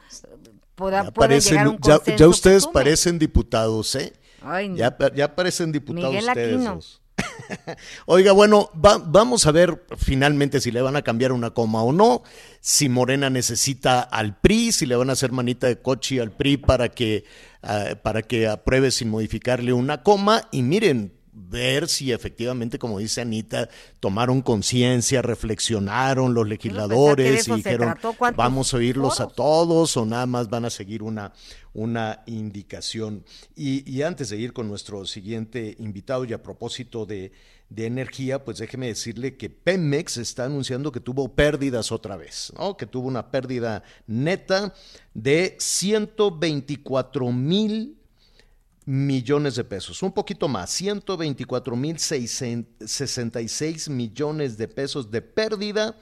Pueda, Ya, pueden parecen- llegar a un ya- consenso ya que ustedes parecen diputados, ¿eh? Ay. Ya, ya parecen diputados Miguel ustedes Aquino. dos. Oiga, bueno, va- vamos a ver finalmente si le van a cambiar una coma o no, si Morena necesita al PRI, si le van a hacer manita de coche al PRI para que, ah, para que apruebe sin modificarle una coma. Y miren, ver si efectivamente, como dice Anita, tomaron conciencia, reflexionaron los legisladores y dijeron, trató, ¿cuántos vamos a oírlos a todos o nada más van a seguir una, una indicación. Y, y antes de ir con nuestro siguiente invitado y a propósito de, de energía, pues déjeme decirle que Pemex está anunciando que tuvo pérdidas otra vez, ¿no? que tuvo una pérdida neta de 124 mil millones de pesos, un poquito más, 124 mil 66 millones de pesos de pérdida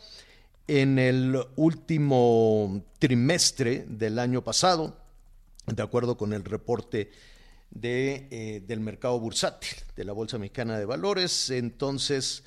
en el último trimestre del año pasado, de acuerdo con el reporte de, eh, del mercado bursátil de la Bolsa Mexicana de Valores. Entonces,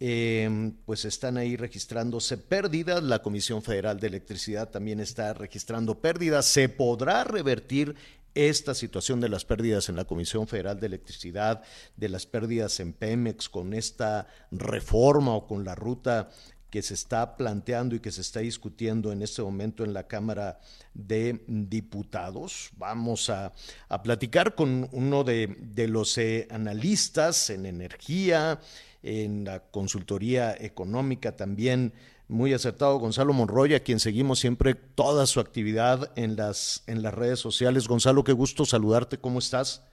eh, pues están ahí registrándose pérdidas. La Comisión Federal de Electricidad también está registrando pérdidas. ¿Se podrá revertir esta situación de las pérdidas en la Comisión Federal de Electricidad, de las pérdidas en Pemex con esta reforma o con la ruta que se está planteando y que se está discutiendo en este momento en la Cámara de Diputados. Vamos a, a platicar con uno de, de los eh, analistas en energía, en la consultoría económica también muy acertado, Gonzalo Monroy, a quien seguimos siempre toda su actividad en las, en las redes sociales. Gonzalo, qué gusto saludarte, ¿cómo estás?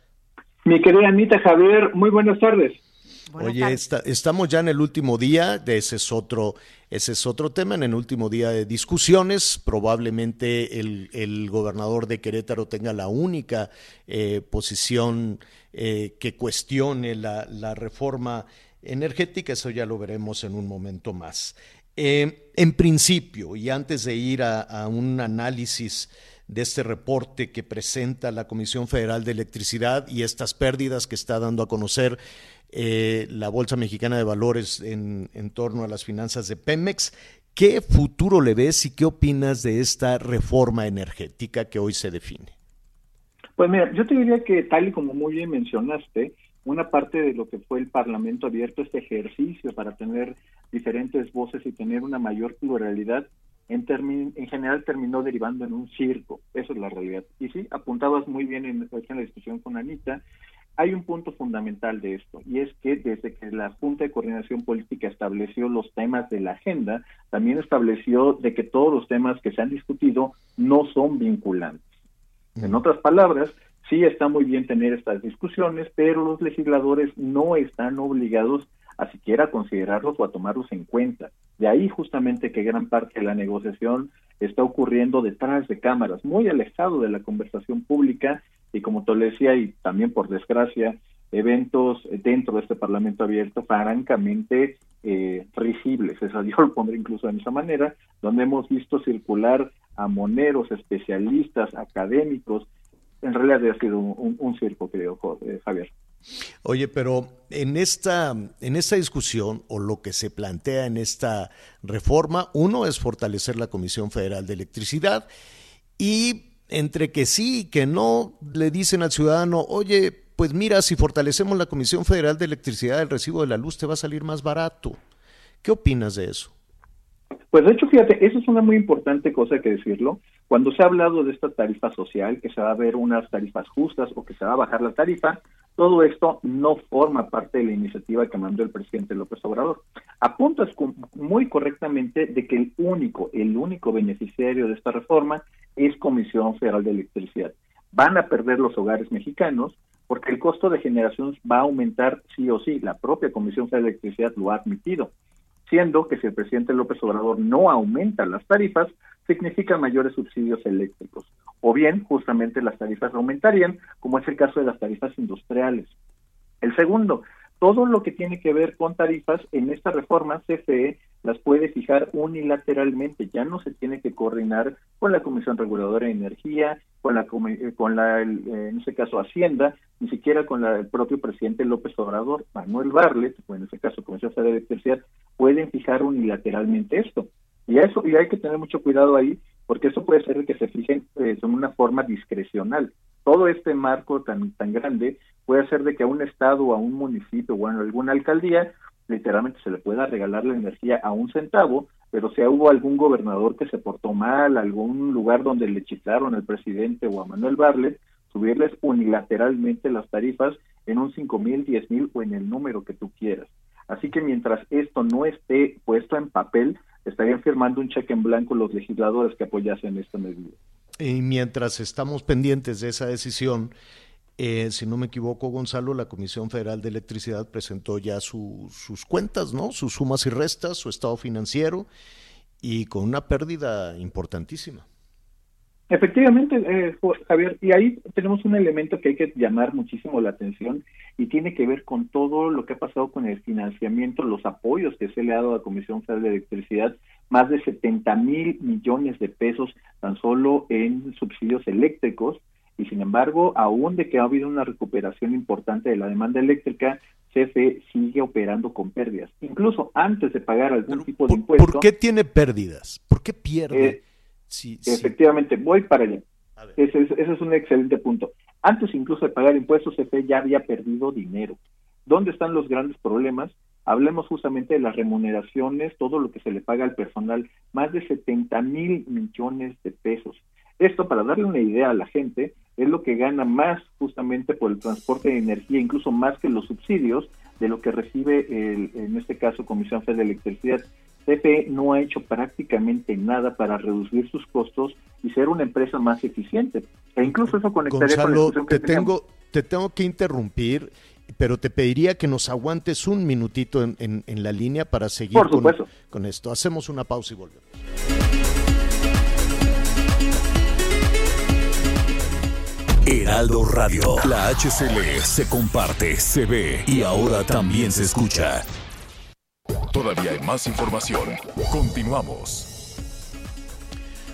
Mi querida Anita Javier, muy buenas tardes. Oye, está- estamos ya en el último día, de ese es otro, ese es otro tema, en el último día de discusiones. Probablemente el, el gobernador de Querétaro tenga la única eh, posición eh, que cuestione la, la reforma energética, eso ya lo veremos en un momento más. Eh, en principio, y antes de ir a, un análisis de este reporte que presenta la Comisión Federal de Electricidad y estas pérdidas que está dando a conocer eh, la Bolsa Mexicana de Valores en, en torno a las finanzas de Pemex. ¿Qué futuro le ves y qué opinas de esta reforma energética que hoy se define? Pues mira, yo te diría que tal y como muy bien mencionaste, una parte de lo que fue el Parlamento abierto, este ejercicio para tener diferentes voces y tener una mayor pluralidad, en, en general terminó derivando en un circo. Eso es la realidad. Y sí, apuntabas muy bien en, en la discusión con Anita, hay un punto fundamental de esto, y es que desde que la Junta de Coordinación Política estableció los temas de la agenda, también estableció de que todos los temas que se han discutido no son vinculantes. En otras palabras, sí está muy bien tener estas discusiones, pero los legisladores no están obligados a siquiera considerarlos o a tomarlos en cuenta. De ahí justamente que gran parte de la negociación está ocurriendo detrás de cámaras, muy alejado de la conversación pública y como te decía y también por desgracia, eventos dentro de este Parlamento abierto francamente eh, risibles, yo lo pondré incluso de esa manera, donde hemos visto circular a moneros, especialistas, académicos, en realidad ha sido un, un- circo, creo, eh, Javier. Oye, pero en esta, en esta discusión o lo que se plantea en esta reforma, uno es fortalecer la Comisión Federal de Electricidad y entre que sí y que no, le dicen al ciudadano, oye, pues mira, si fortalecemos la Comisión Federal de Electricidad, el recibo de la luz te va a salir más barato. ¿Qué opinas de eso? Pues de hecho, fíjate, eso es una muy importante cosa que decirlo. Cuando se ha hablado de esta tarifa social, que se va a ver unas tarifas justas o que se va a bajar la tarifa, todo esto no forma parte de la iniciativa que mandó el presidente López Obrador. Apuntas muy correctamente de que el único, el único beneficiario de esta reforma es Comisión Federal de Electricidad. Van a perder los hogares mexicanos porque el costo de generación va a aumentar sí o sí. La propia Comisión Federal de Electricidad lo ha admitido siendo que si el presidente López Obrador no aumenta las tarifas, significa mayores subsidios eléctricos, o bien justamente las tarifas aumentarían, como es el caso de las tarifas industriales. El segundo, todo lo que tiene que ver con tarifas en esta reforma CFE las puede fijar unilateralmente, ya no se tiene que coordinar con la Comisión Reguladora de Energía, con la, eh, con la en ese caso Hacienda, ni siquiera con la, el propio presidente López Obrador, Manuel Barlet, o en ese caso Comisión Federal de Electricidad, pueden fijar unilateralmente esto. Y eso y hay que tener mucho cuidado ahí, porque eso puede ser que se fijen eh, de una forma discrecional. Todo este marco tan tan grande puede hacer de que a un estado a un municipio o a alguna alcaldía literalmente se le pueda regalar la energía a un centavo, pero si hubo algún gobernador que se portó mal, algún lugar donde le chiflaron al presidente o a Manuel Barlet, subirles unilateralmente las tarifas en un cinco mil, diez mil o en el número que tú quieras. Así que mientras esto no esté puesto en papel, estarían firmando un cheque en blanco los legisladores que apoyasen esta medida. Y mientras estamos pendientes de esa decisión, eh, si no me equivoco, Gonzalo, la Comisión Federal de Electricidad presentó ya sus cuentas, ¿no? Sus sumas y restas, su estado financiero y con una pérdida importantísima. Efectivamente, eh, Javier, y ahí tenemos un elemento que hay que llamar muchísimo la atención y tiene que ver con todo lo que ha pasado con el financiamiento, los apoyos que se le ha dado a la Comisión Federal de Electricidad, más de 70 mil millones de pesos tan solo en subsidios eléctricos, y sin embargo, aún de que ha habido una recuperación importante de la demanda eléctrica, CFE sigue operando con pérdidas, incluso antes de pagar algún tipo de impuesto. ¿Por qué tiene pérdidas? ¿Por qué pierde? Eh, efectivamente, voy para allá. Ese, ese, es un excelente punto. Antes incluso de pagar impuestos, CFE ya había perdido dinero. ¿Dónde están los grandes problemas? Hablemos justamente de las remuneraciones, todo lo que se le paga al personal, más de 70 mil millones de pesos. Esto, para darle una idea a la gente, es lo que gana más justamente por el transporte de energía, incluso más que los subsidios de lo que recibe, el, en este caso, Comisión Federal de Electricidad. CFE no ha hecho prácticamente nada para reducir sus costos y ser una empresa más eficiente. E incluso eso conectaría Gonzalo, con te tengo, te tengo que interrumpir, pero te pediría que nos aguantes un minutito en, en, la línea para seguir con, con esto. Hacemos una pausa y volvemos. Heraldo Radio. La HCL se comparte, se ve y ahora también se escucha. Todavía hay más información. Continuamos.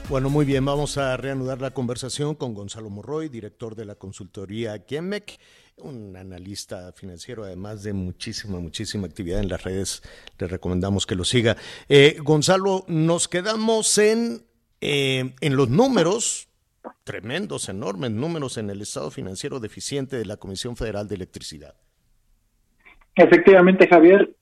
Bueno, muy bien, vamos a reanudar la conversación con Gonzalo Morroy, director de la consultoría Gemec, un analista financiero, además de muchísima, muchísima actividad en las redes. Le recomendamos que lo siga. Eh, Gonzalo, nos quedamos en, eh, en los números tremendos, enormes números en el estado financiero deficiente de la Comisión Federal de Electricidad. Efectivamente, Javier.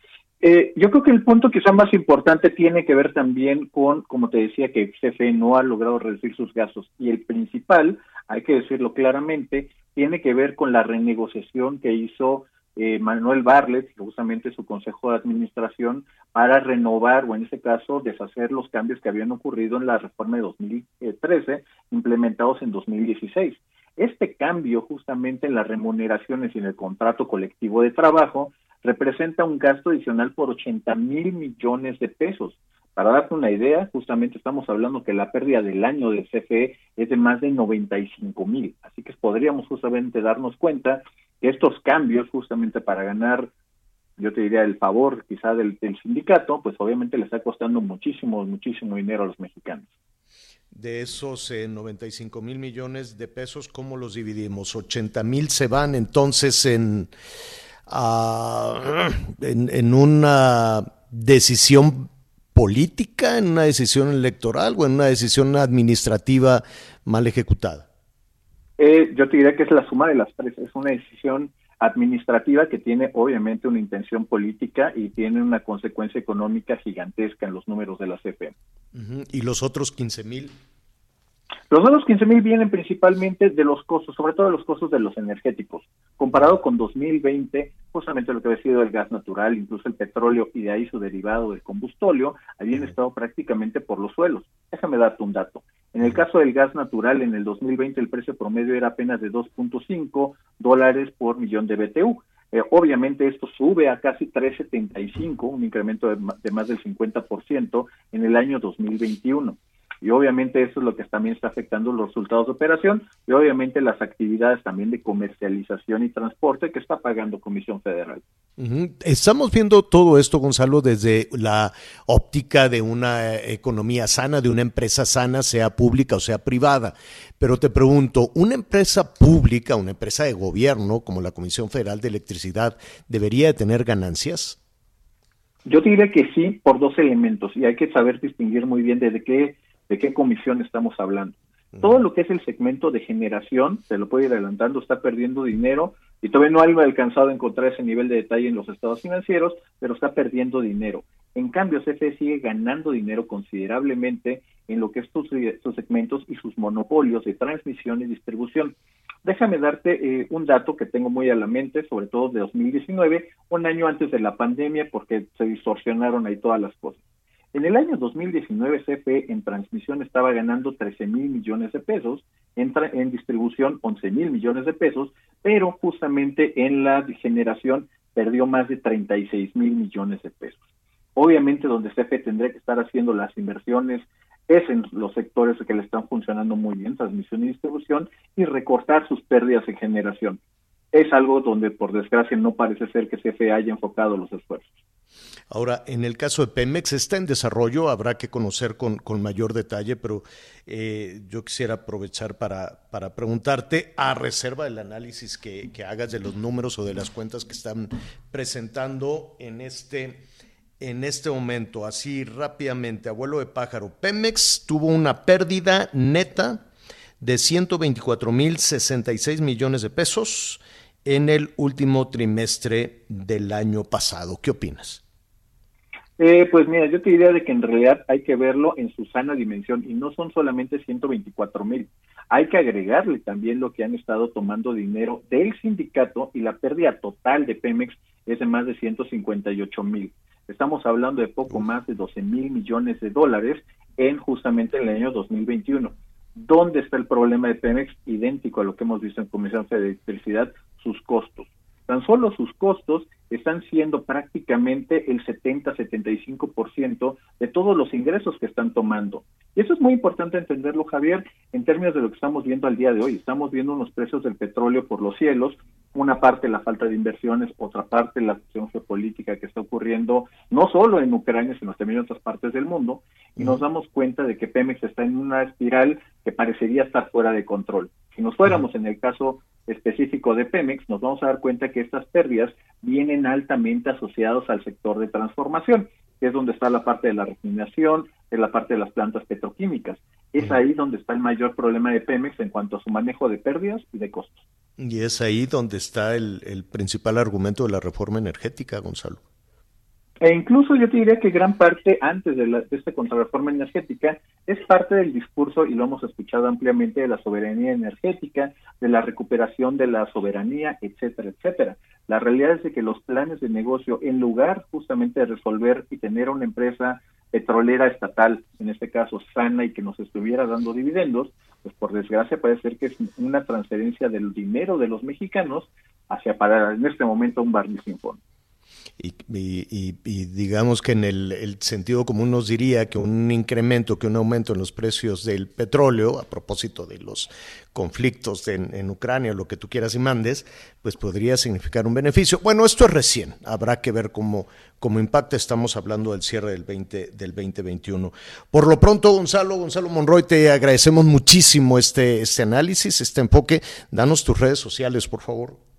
Eh, yo creo que el punto quizá más importante tiene que ver también con, como te decía, que CFE no ha logrado reducir sus gastos. Y el principal, hay que decirlo claramente, tiene que ver con la renegociación que hizo eh, Manuel Barlet, justamente su consejo de administración, para renovar o en este caso deshacer los cambios que habían ocurrido en la reforma de 2013 implementados en 2016. Este cambio justamente en las remuneraciones y en el contrato colectivo de trabajo representa un gasto adicional por 80 mil millones de pesos. Para darte una idea, justamente estamos hablando que la pérdida del año de CFE es de más de 95 mil. Así que podríamos justamente darnos cuenta estos cambios justamente para ganar, yo te diría, el favor quizá del, sindicato, pues obviamente le está costando muchísimo, muchísimo dinero a los mexicanos. de esos eh, 95 mil millones de pesos, ¿cómo los dividimos? 80 mil se van entonces en, ah, en, en una decisión política, en una decisión electoral o en una decisión administrativa mal ejecutada. Eh, yo te diría que es la suma de las tres. Es una decisión administrativa que tiene obviamente una intención política y tiene una consecuencia económica gigantesca en los números de la CFE. Ujú, Y los otros 15 mil. Los otros 15 mil vienen principalmente de los costos, sobre todo de los costos de los energéticos. Comparado con 2020, justamente lo que había sido el gas natural, incluso el petróleo y de ahí su derivado del combustóleo, habían estado prácticamente por los suelos. Déjame darte un dato. En el caso del gas natural, en el 2020 el precio promedio era apenas de 2.5 dólares por millón de BTU. Eh, obviamente esto sube a casi 3.75, un incremento de más del 50% en el año 2021. Y obviamente eso es lo que también está afectando los resultados de operación y obviamente las actividades también de comercialización y transporte que está pagando Comisión Federal. Estamos viendo todo esto, Gonzalo, desde la óptica de una economía sana, de una empresa sana, sea pública o sea privada. Pero te pregunto, ¿una empresa pública, una empresa de gobierno como la Comisión Federal de Electricidad, debería de tener ganancias? Yo diría que sí por dos elementos y hay que saber distinguir muy bien de qué, de qué comisión estamos hablando. Todo lo que es el segmento de generación, se lo puedo ir adelantando, está perdiendo dinero y todavía no hay alcanzado a encontrar ese nivel de detalle en los estados financieros, pero está perdiendo dinero. En cambio, CFE sigue ganando dinero considerablemente en lo que es sus, sus segmentos y sus monopolios de transmisión y distribución. Déjame darte eh, un dato que tengo muy a la mente, sobre todo de 2019, un año antes de la pandemia, porque se distorsionaron ahí todas las cosas. En el año 2019, CFE en transmisión estaba ganando 13 mil millones de pesos, en, en distribución 11 mil millones de pesos, pero justamente en la generación perdió más de 36 mil millones de pesos. Obviamente donde CFE tendría que estar haciendo las inversiones es en los sectores que le están funcionando muy bien, transmisión y distribución, y recortar sus pérdidas en generación. Es algo donde, por desgracia, no parece ser que CFE haya enfocado los esfuerzos. Ahora, en el caso de Pemex está en desarrollo, habrá que conocer con, con mayor detalle, pero eh, yo quisiera aprovechar para, para preguntarte, a reserva del análisis que, que hagas de los números o de las cuentas que están presentando en este, en este momento, así rápidamente, abuelo de pájaro, Pemex tuvo una pérdida neta de 124 mil 66 millones de pesos en el último trimestre del año pasado. ¿Qué opinas? Eh, pues mira, yo te diría de que en realidad hay que verlo en su sana dimensión y no son solamente 124 mil. Hay que agregarle también lo que han estado tomando dinero del sindicato y la pérdida total de Pemex es de más de 158 mil. Estamos hablando de poco más de 12 mil millones de dólares en justamente el año 2021. ¿Dónde está el problema de Pemex? Idéntico a lo que hemos visto en Comisión de Electricidad, sus costos. Tan solo sus costos están siendo prácticamente el 70-75% de todos los ingresos que están tomando. Y eso es muy importante entenderlo, Javier, en términos de lo que estamos viendo al día de hoy. Estamos viendo unos precios del petróleo por los cielos, una parte la falta de inversiones, otra parte la cuestión geopolítica que está ocurriendo no solo en Ucrania, sino también en otras partes del mundo, y nos damos cuenta de que Pemex está en una espiral que parecería estar fuera de control. Si nos fuéramos en el caso específico de Pemex, nos vamos a dar cuenta que estas pérdidas vienen altamente asociados al sector de transformación, que es donde está la parte de la refinación, es la parte de las plantas petroquímicas. Es ahí donde está el mayor problema de Pemex en cuanto a su manejo de pérdidas y de costos. Y es ahí donde está el, el principal argumento de la reforma energética, Gonzalo. E incluso yo te diría que gran parte antes de, la, de esta contrarreforma energética es parte del discurso, y lo hemos escuchado ampliamente, de la soberanía energética, de la recuperación de la soberanía, etcétera, etcétera. La realidad es de que los planes de negocio, en lugar justamente de resolver y tener una empresa petrolera estatal, en este caso sana y que nos estuviera dando dividendos, pues por desgracia parece ser que es una transferencia del dinero de los mexicanos hacia para en este momento un barril sin fondo. Y, digamos que en el, el sentido común nos diría que un incremento, que un aumento en los precios del petróleo, a propósito de los conflictos en, en Ucrania, lo que tú quieras y mandes, pues podría significar un beneficio. Bueno, esto es recién, habrá que ver cómo, cómo impacta, estamos hablando del cierre del, 20, del 2021. Por lo pronto, Gonzalo, Gonzalo Monroy, te agradecemos muchísimo este, este análisis, este enfoque. Danos tus redes sociales, por favor.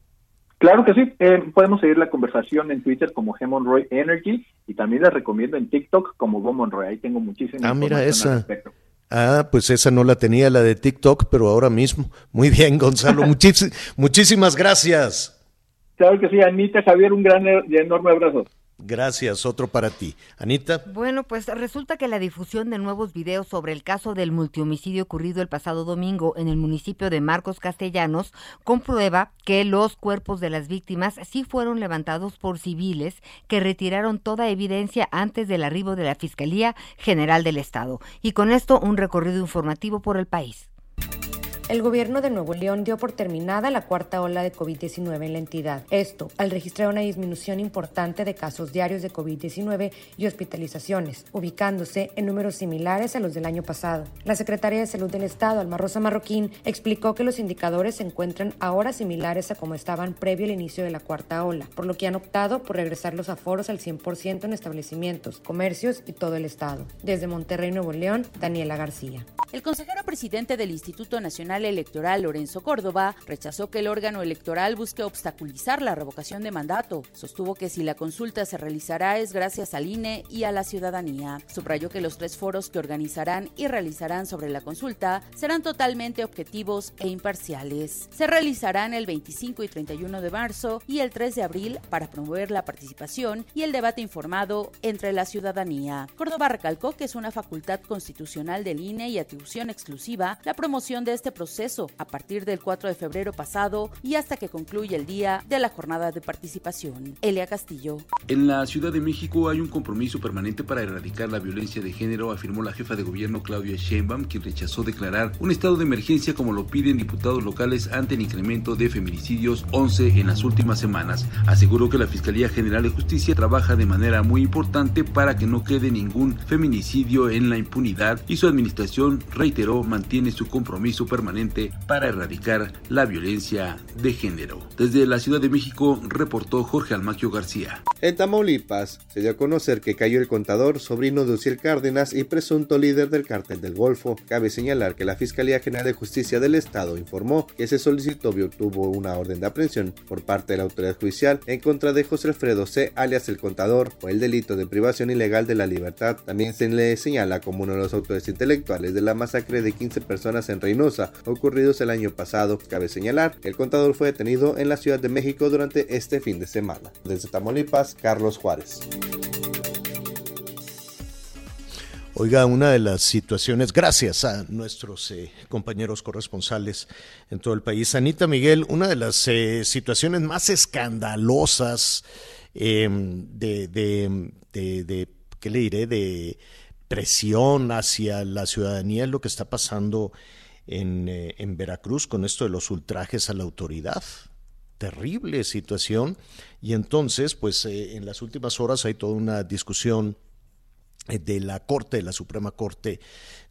Claro que sí, eh, podemos seguir la conversación en Twitter como Gemonroy Energy y también les recomiendo en TikTok como Gomonroy, ahí tengo muchísima Ah, mira esa. respecto. Ah, pues esa no la tenía, la de TikTok, pero ahora mismo. Muy bien, Gonzalo, muchísimas gracias. Claro que sí, Anita, Javier, un gran y enorme abrazo. Gracias, otro para ti. Anita. Bueno, pues resulta que la difusión de nuevos videos sobre el caso del multihomicidio ocurrido el pasado domingo en el municipio de Marcos Castellanos comprueba que los cuerpos de las víctimas sí fueron levantados por civiles que retiraron toda evidencia antes del arribo de la Fiscalía General del Estado. Y con esto un recorrido informativo por el país. El gobierno de Nuevo León dio por terminada la cuarta ola de COVID-19 en la entidad. Esto al registrar una disminución importante de casos diarios de COVID-19 y hospitalizaciones, ubicándose en números similares a los del año pasado. La secretaria de Salud del Estado, Alma Rosa Marroquín, explicó que los indicadores se encuentran ahora similares a como estaban previo al inicio de la cuarta ola, por lo que han optado por regresar los aforos al 100% en establecimientos, comercios y todo el estado. Desde Monterrey, Nuevo León, Daniela García. El consejero presidente del Instituto Nacional Electoral, Lorenzo Córdoba, rechazó que el órgano electoral busque obstaculizar la revocación de mandato. Sostuvo que si la consulta se realizará es gracias al INE y a la ciudadanía. Subrayó que los tres foros que organizarán y realizarán sobre la consulta serán totalmente objetivos e imparciales. Se realizarán el 25 y 31 de marzo y el 3 de abril para promover la participación y el debate informado entre la ciudadanía. Córdoba recalcó que es una facultad constitucional del INE y atribución exclusiva la promoción de este proceso a partir del 4 de febrero pasado y hasta que concluya el día de la jornada de participación. Elia Castillo. En la Ciudad de México hay un compromiso permanente para erradicar la violencia de género, afirmó la jefa de gobierno Claudia Sheinbaum, quien rechazó declarar un estado de emergencia como lo piden diputados locales ante el incremento de feminicidios 11 en las últimas semanas. Aseguró que la Fiscalía General de Justicia trabaja de manera muy importante para que no quede ningún feminicidio en la impunidad y su administración, reiteró, mantiene su compromiso permanente para erradicar la violencia de género. Desde la Ciudad de México reportó Jorge Almaquio García. En Tamaulipas se dio a conocer que cayó el contador, sobrino de Uciel Cárdenas y presunto líder del cártel del Golfo. Cabe señalar que la Fiscalía General de Justicia del Estado informó que se solicitó y obtuvo una orden de aprehensión por parte de la autoridad judicial en contra de José Alfredo C., alias el contador, por el delito de privación ilegal de la libertad. También se le señala como uno de los autores intelectuales de la masacre de 15 personas en Reynosa, ocurridos el año pasado. Cabe señalar el contador fue detenido en la Ciudad de México durante este fin de semana. Desde Tamaulipas, Carlos Juárez. Oiga, una de las situaciones, gracias a nuestros eh, compañeros corresponsales en todo el país, Anita Miguel, una de las eh, situaciones más escandalosas eh, de, de, de, ¿qué le diré?, de presión hacia la ciudadanía es lo que está pasando eh, en Veracruz con esto de los ultrajes a la autoridad terrible situación y entonces pues eh, en las últimas horas hay toda una discusión eh, de la Corte, de la Suprema Corte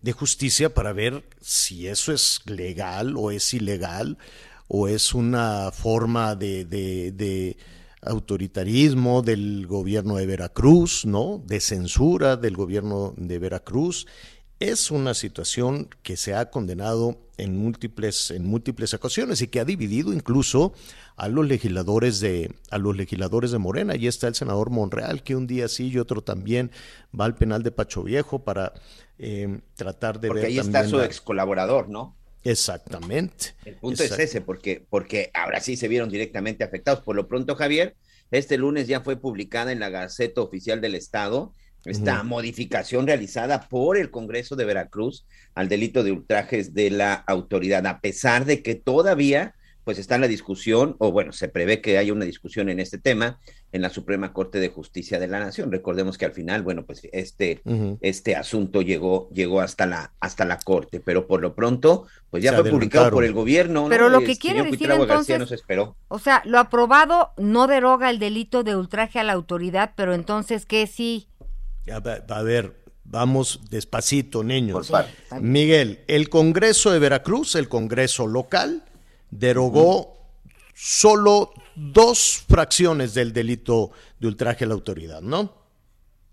de Justicia para ver si eso es legal o es ilegal o es una forma de, de, de autoritarismo del gobierno de Veracruz, ¿no? De censura del gobierno de Veracruz. Es una situación que se ha condenado en múltiples, en múltiples ocasiones y que ha dividido incluso a los legisladores de, a los legisladores de Morena. Allí está el senador Monreal, que un día sí y otro también va al penal de Pacho Viejo para eh, tratar de Porque ver ahí también está su la- ex colaborador, ¿no? Exactamente. El punto es ese, porque, porque ahora sí se vieron directamente afectados. Por lo pronto, Javier, este lunes ya fue publicada en la Gaceta Oficial del Estado esta modificación realizada por el Congreso de Veracruz al delito de ultrajes de la autoridad, a pesar de que todavía pues está en la discusión, o bueno, se prevé que haya una discusión en este tema en la Suprema Corte de Justicia de la Nación. Recordemos que al final, bueno, pues este, este asunto llegó, llegó hasta la, hasta la Corte, pero por lo pronto, pues ya Se fue publicado por el gobierno. Pero ¿no? lo que quiere decir, entonces- no se esperó. O sea, lo aprobado no deroga el delito de ultraje a la autoridad, pero entonces, ¿qué sí? A ver, a ver, vamos despacito, niños. Por favor. Miguel, el Congreso de Veracruz, el Congreso local, derogó solo dos fracciones del delito de ultraje a la autoridad, ¿no?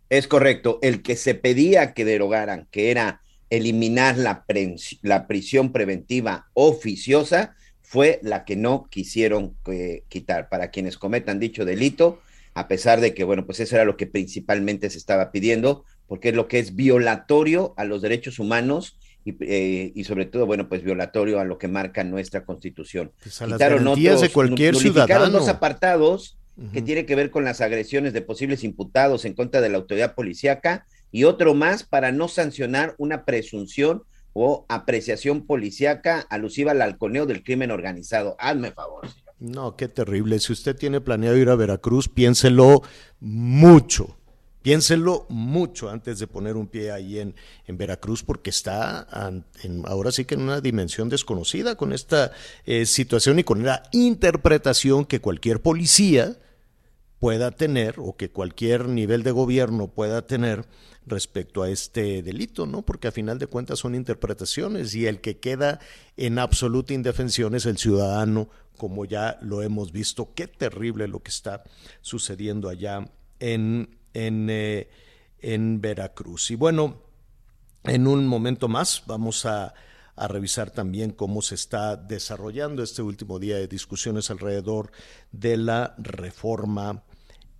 Es correcto. El que se pedía que derogaran, que era eliminar la prisión preventiva oficiosa, fue la que no quisieron eh, quitar. Para quienes cometan dicho delito, a pesar de que, bueno, pues eso era lo que principalmente se estaba pidiendo, porque es lo que es violatorio a los derechos humanos y, eh, y sobre todo, bueno, pues violatorio a lo que marca nuestra constitución. Pues a las garantías de cualquier ciudadano. dos apartados que Ujú. tiene que ver con las agresiones de posibles imputados en contra de la autoridad policíaca y otro más para no sancionar una presunción o apreciación policíaca alusiva al halconeo del crimen organizado. Hazme favor. señor. No, qué terrible. Si usted tiene planeado ir a Veracruz, piénselo mucho. Piénselo mucho antes de poner un pie ahí en, en Veracruz, porque está ahora sí que en una dimensión desconocida con esta eh, situación y con la interpretación que cualquier policía pueda tener o que cualquier nivel de gobierno pueda tener respecto a este delito, ¿no? Porque a final de cuentas son interpretaciones y el que queda en absoluta indefensión es el ciudadano, como ya lo hemos visto. Qué terrible lo que está sucediendo allá en, en, eh, en Veracruz. Y bueno, en un momento más vamos a, a revisar también cómo se está desarrollando este último día de discusiones alrededor de la reforma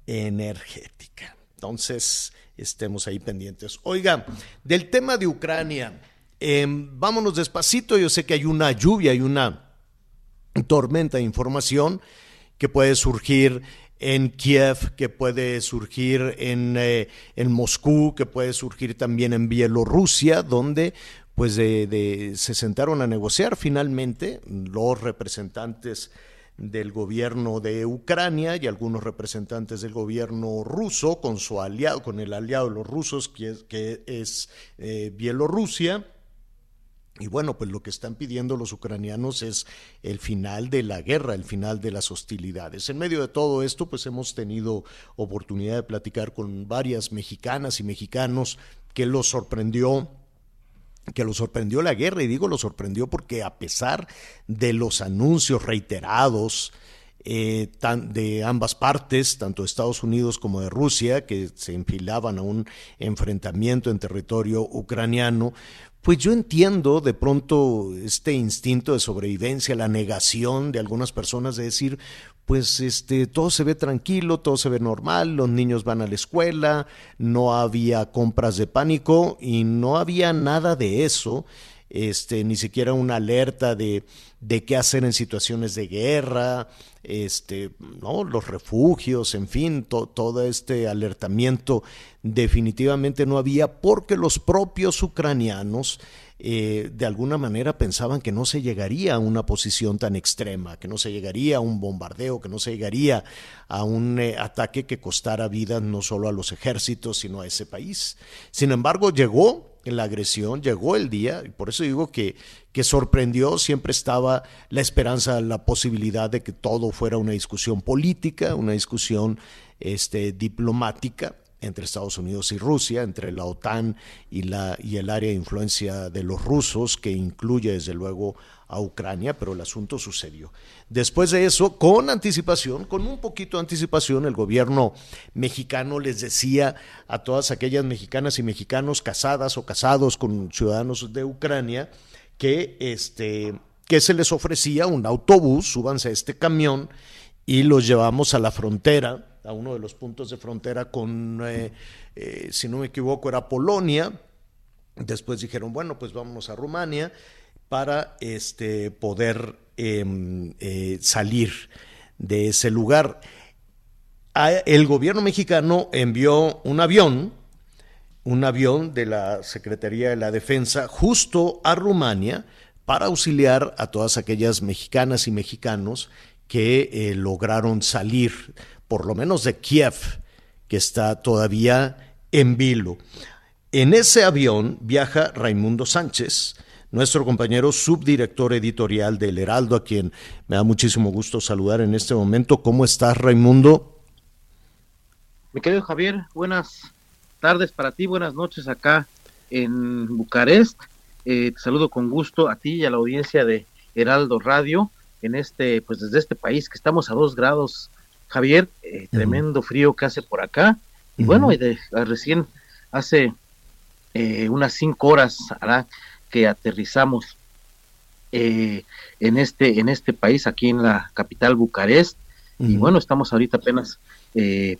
energética. Entonces, estemos ahí pendientes. Oiga, del tema de Ucrania, eh, vámonos despacito. Yo sé que hay una lluvia, hay una tormenta de información que puede surgir en Kiev, que puede surgir en, eh, en Moscú, que puede surgir también en Bielorrusia, donde pues se sentaron a negociar finalmente los representantes del gobierno de Ucrania y algunos representantes del gobierno ruso con su aliado, con el aliado de los rusos que es, que es eh, Bielorrusia. Y bueno, pues lo que están pidiendo los ucranianos es el final de la guerra, el final de las hostilidades. En medio de todo esto, pues hemos tenido oportunidad de platicar con varias mexicanas y mexicanos que los sorprendió que lo sorprendió la guerra, y digo lo sorprendió porque a pesar de los anuncios reiterados eh, tan- de ambas partes, tanto de Estados Unidos como de Rusia, que se enfilaban a un enfrentamiento en territorio ucraniano, pues yo entiendo de pronto este instinto de sobrevivencia, la negación de algunas personas de decir, pues este todo se ve tranquilo, todo se ve normal, los niños van a la escuela, no había compras de pánico y no había nada de eso, este ni siquiera una alerta de, qué hacer en situaciones de guerra, este, no, los refugios, en fin, to- todo este alertamiento definitivamente no había porque los propios ucranianos eh, de alguna manera pensaban que no se llegaría a una posición tan extrema, que no se llegaría a un bombardeo, que no se llegaría a un eh, ataque que costara vidas no solo a los ejércitos, sino a ese país. Sin embargo, llegó la agresión, llegó el día, y por eso digo que, que sorprendió, siempre estaba la esperanza, la posibilidad de que todo fuera una discusión política, una discusión este, diplomática entre Estados Unidos y Rusia, entre la OTAN y, la, y el área de influencia de los rusos, que incluye desde luego a Ucrania, pero el asunto sucedió. Después de eso, con anticipación, con un poquito de anticipación, el gobierno mexicano les decía a todas aquellas mexicanas y mexicanos casadas o casados con ciudadanos de Ucrania que, este, que se les ofrecía un autobús, súbanse a este camión y los llevamos a la frontera, a uno de los puntos de frontera con, eh, eh, si no me equivoco, era Polonia. Después dijeron, bueno, pues vámonos a Rumania para este, poder em, eh, salir de ese lugar. El gobierno mexicano envió un avión, un avión de la Secretaría de la Defensa, justo a Rumania para auxiliar a todas aquellas mexicanas y mexicanos que eh, lograron salir, por lo menos de Kiev, que está todavía en vilo. En ese avión viaja Raimundo Sánchez, nuestro compañero subdirector editorial del Heraldo, a quien me da muchísimo gusto saludar en este momento. ¿Cómo estás, Raimundo? Mi querido Javier, buenas tardes para ti, buenas noches acá en Bucarest. Eh, te saludo con gusto a ti y a la audiencia de Heraldo Radio en este, pues desde este país que estamos a dos grados, Javier, eh, tremendo frío que hace por acá. Y bueno, y de, recién hace eh, unas cinco horas hará que aterrizamos en este en este país aquí en la capital Bucarest. Y bueno estamos ahorita apenas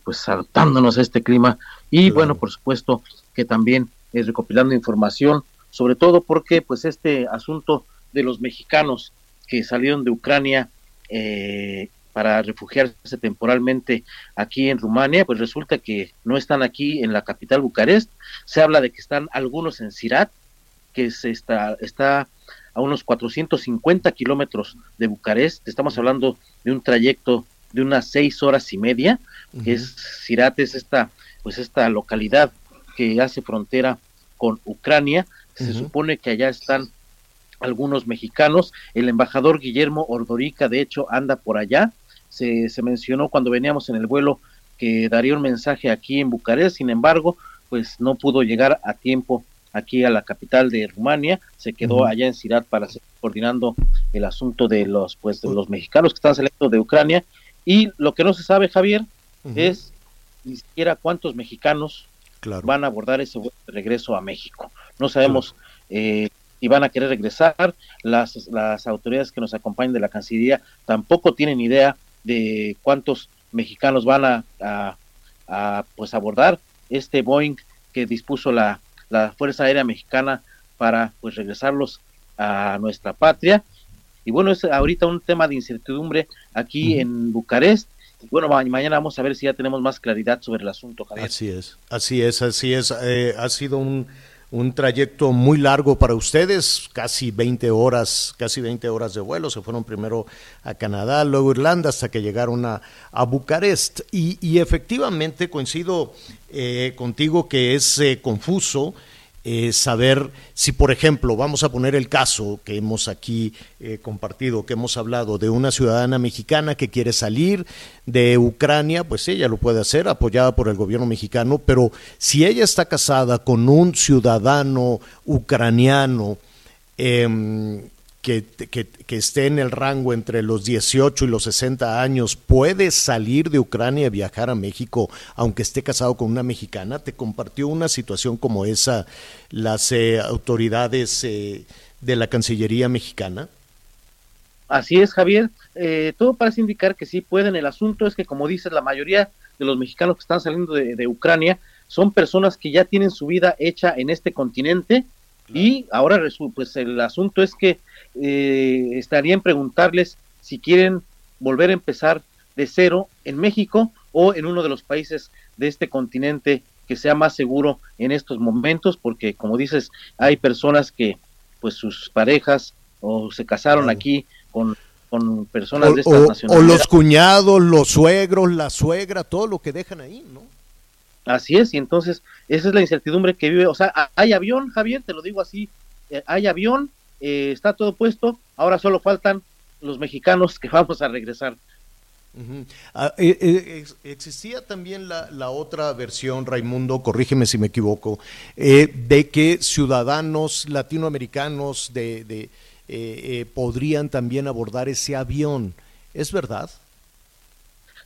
pues adaptándonos a este clima. Y bueno por supuesto que también recopilando información sobre todo porque pues este asunto de los mexicanos que salieron de Ucrania eh, para refugiarse temporalmente aquí en Rumania, pues resulta que no están aquí en la capital Bucarest. Se habla de que están algunos en Sirat, que está, está a unos 450 kilómetros de Bucarest. Estamos hablando de un trayecto de unas seis horas y media. Es Sirat es esta, pues esta localidad que hace frontera con Ucrania se supone que allá están algunos mexicanos. El embajador Guillermo Ordorica, de hecho, anda por allá. Se, se mencionó cuando veníamos en el vuelo que daría un mensaje aquí en Bucarest, sin embargo, pues no pudo llegar a tiempo aquí a la capital de Rumania, se quedó allá en Cirat para seguir coordinando el asunto de los pues de los mexicanos que están saliendo de Ucrania. Y lo que no se sabe Javier es ni siquiera cuántos mexicanos van a abordar ese regreso a México. No sabemos eh, si van a querer regresar. Las, las autoridades que nos acompañan de la Cancillería tampoco tienen idea de cuántos mexicanos van a, a, pues abordar este Boeing que dispuso la, la Fuerza Aérea Mexicana para pues regresarlos a nuestra patria. Y bueno, es ahorita un tema de incertidumbre aquí en Bucarest bueno, mañana vamos a ver si ya tenemos más claridad sobre el asunto. Así es, así es, así es. Eh, ha sido un, un trayecto muy largo para ustedes, casi 20 horas, casi 20 horas de vuelo. Se fueron primero a Canadá, luego Irlanda, hasta que llegaron a, a Bucarest. Y, y efectivamente coincido eh, contigo que es eh, confuso eh, saber si, por ejemplo, vamos a poner el caso que hemos aquí eh, compartido, que hemos hablado de una ciudadana mexicana que quiere salir de Ucrania, pues ella lo puede hacer, apoyada por el gobierno mexicano, pero si ella está casada con un ciudadano ucraniano, eh, que, que, esté en el rango entre los 18 y los 60 años puede salir de Ucrania y viajar a México aunque esté casado con una mexicana? ¿Te compartió una situación como esa las eh, autoridades eh, de la Cancillería mexicana? Así es, Javier. Eh, todo parece indicar que sí pueden. El asunto es que, como dices, la mayoría de los mexicanos que están saliendo de, de Ucrania son personas que ya tienen su vida hecha en este continente y ahora pues el asunto es que eh, estaría en preguntarles si quieren volver a empezar de cero en México o en uno de los países de este continente que sea más seguro en estos momentos, porque como dices, hay personas que pues sus parejas o se casaron aquí con, con personas de estas nacionalidades. O los cuñados, los suegros, la suegra, todo lo que dejan ahí, ¿no? Así es, y entonces esa es la incertidumbre que vive, o sea, hay avión, Javier, te lo digo así, eh, hay avión, eh, está todo puesto, ahora solo faltan los mexicanos que vamos a regresar. Ah, eh, existía también la, la, otra versión, Raimundo, corrígeme si me equivoco, de que ciudadanos latinoamericanos de, de podrían también abordar ese avión. ¿Es verdad?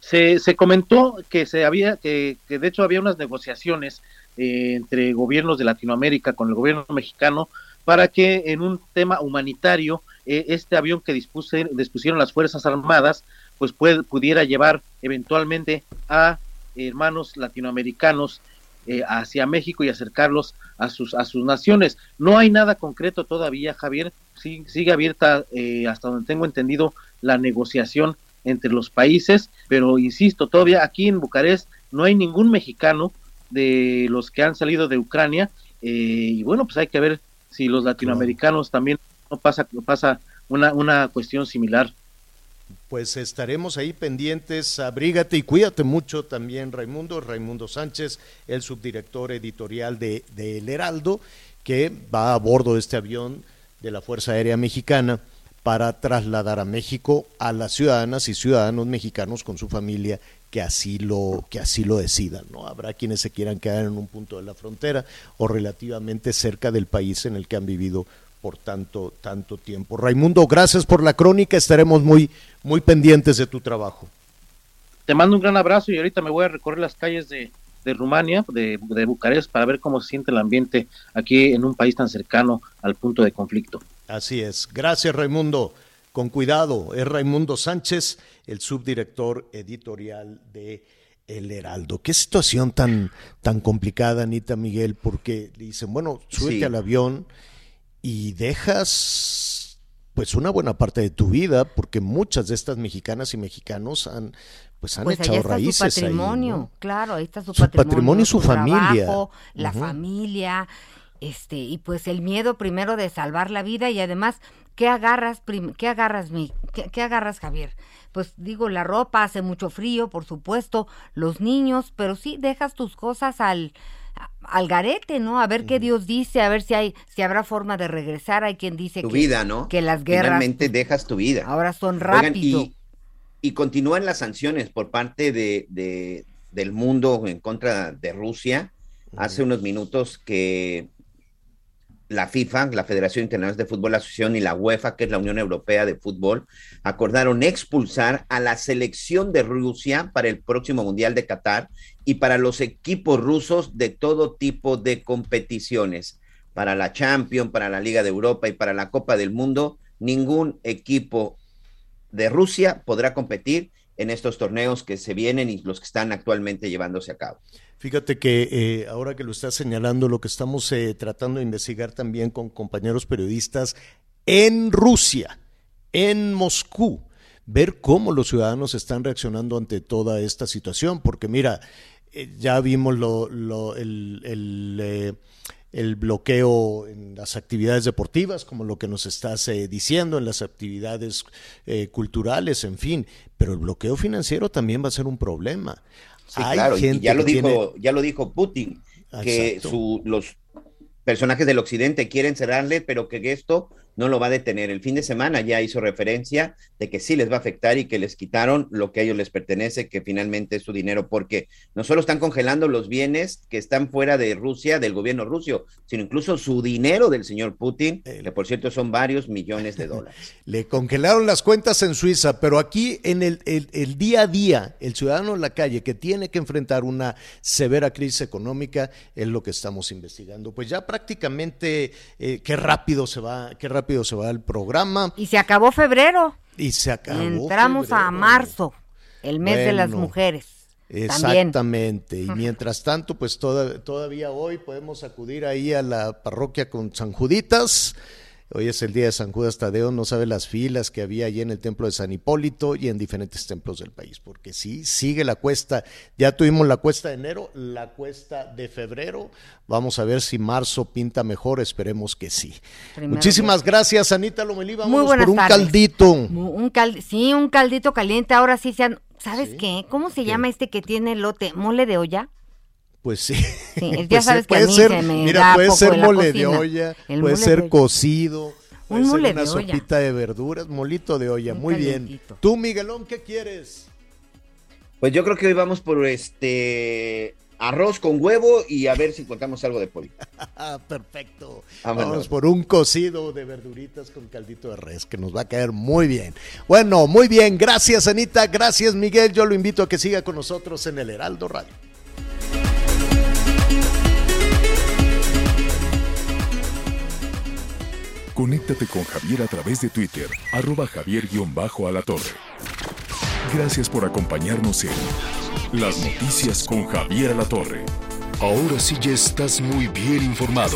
Se, se comentó que se había, que, que de hecho había unas negociaciones eh, entre gobiernos de Latinoamérica con el gobierno mexicano para que en un tema humanitario eh, este avión que dispuse, dispusieron las Fuerzas Armadas pues pudiera llevar eventualmente a hermanos latinoamericanos eh, hacia México y acercarlos a sus a sus naciones. No hay nada concreto todavía, Javier. Sigue abierta, hasta donde tengo entendido, la negociación entre los países, pero insisto, todavía aquí en Bucarest no hay ningún mexicano de los que han salido de Ucrania eh, y bueno, pues hay que ver si los latinoamericanos también no pasa, pasa una, una cuestión similar. Pues estaremos ahí pendientes, abrígate y cuídate mucho también Raimundo, Raimundo Sánchez, el subdirector editorial de, de El Heraldo, que va a bordo de este avión de la Fuerza Aérea Mexicana para trasladar a México a las ciudadanas y ciudadanos mexicanos con su familia que así lo que así lo decidan, ¿no? Habrá quienes se quieran quedar en un punto de la frontera o relativamente cerca del país en el que han vivido por tanto tanto tiempo. Raimundo, gracias por la crónica, estaremos muy muy pendientes de tu trabajo. Te mando un gran abrazo y ahorita me voy a recorrer las calles de, de Rumania, de, de Bucarest, para ver cómo se siente el ambiente aquí en un país tan cercano al punto de conflicto. Así es. Gracias, Raimundo. Con cuidado, es Raimundo Sánchez, el subdirector editorial de El Heraldo. Qué situación tan, tan complicada, Anita Miguel, porque le dicen, bueno, súbete Sí. al avión y dejas pues una buena parte de tu vida, porque muchas de estas mexicanas y mexicanos han pues han Pues echado está raíces su ahí, patrimonio, ¿no? claro, ahí está su, Su patrimonio y su familia. trabajo, la familia, este, y pues el miedo primero de salvar la vida y además, ¿qué agarras, prim- qué agarras, mi, qué, qué agarras, Javier? Pues digo, la ropa, hace mucho frío, por supuesto, los niños, pero sí dejas tus cosas al, al garete, ¿no? A ver qué Dios dice, a ver si hay, si habrá forma de regresar. Hay quien dice Tu que, vida, ¿no? que las guerras Finalmente dejas tu vida. ahora son Oigan, rápido. y, y continúan las sanciones por parte de, de- del mundo en contra de Rusia. Hace unos minutos que la FIFA, la Federación Internacional de Fútbol Asociación y la UEFA, que es la Unión Europea de Fútbol, acordaron expulsar a la selección de Rusia para el próximo Mundial de Qatar y para los equipos rusos de todo tipo de competiciones. Para la Champions, para la Liga de Europa y para la Copa del Mundo, ningún equipo de Rusia podrá competir en estos torneos que se vienen y los que están actualmente llevándose a cabo. Fíjate que eh, ahora que lo estás señalando, lo que estamos eh, tratando de investigar también con compañeros periodistas en Rusia, en Moscú, ver cómo los ciudadanos están reaccionando ante toda esta situación, porque mira, eh, ya vimos lo, lo- el, el, el bloqueo en las actividades deportivas, como lo que nos estás eh, diciendo, en las actividades eh, culturales, en fin, pero el bloqueo financiero también va a ser un problema. Sí, Hay claro, y gente ya lo que dijo, tiene- ya lo dijo Putin, que su- los personajes del occidente quieren cerrarle, pero que esto no lo va a detener. El fin de semana ya hizo referencia de que sí les va a afectar y que les quitaron lo que a ellos les pertenece, que finalmente es su dinero, porque no solo están congelando los bienes que están fuera de Rusia, del gobierno ruso, sino incluso su dinero del señor Putin, que por cierto son varios millones de dólares. Le congelaron las cuentas en Suiza, pero aquí en el, el- el día a día, el ciudadano en la calle que tiene que enfrentar una severa crisis económica es lo que estamos investigando. Pues ya prácticamente, eh, qué rápido se va, qué rápido se va el programa Y se acabó febrero. y se acabó. Entramos a marzo, el mes de las mujeres. También. Exactamente. Y mientras tanto, pues toda- todavía hoy podemos acudir ahí a la parroquia con San Juditas. Hoy es el día de San Judas Tadeo, no sabe las filas que había allí en el templo de San Hipólito y en diferentes templos del país, porque sí, sigue la cuesta. Ya tuvimos la cuesta de enero, la cuesta de febrero. Vamos a ver si marzo pinta mejor, esperemos que sí. Primero Muchísimas gracias, Anita Lomelí. Buenas por un tardes. caldito. Un cal- sí, un caldito caliente. Ahora sí sean. ¿Sabes qué? ¿Cómo se llama este que tiene elote? ¿Mole de olla? Pues sí. Sí, ya Pues sí, sabes a puede mí ser, se me mira, da puede poco ser mole de olla, El puede ser de cocido, puede Un ser mole una de olla. sopita de verduras, molito de olla, Un muy bien. Tú, Miguelón, ¿qué quieres? Pues yo creo que hoy vamos por este arroz con huevo y a ver si encontramos algo de pollo. Ah, perfecto. Vámonos. Vamos por un cocido de verduritas con caldito de res, que nos va a caer muy bien. Bueno, muy bien. Gracias, Anita. Gracias, Miguel. Yo lo invito a que siga con nosotros en el Heraldo Radio. Conéctate con Javier a través de Twitter, arroba javier-alatorre. Gracias por acompañarnos en Las Noticias con Javier Alatorre. Ahora sí ya estás muy bien informado.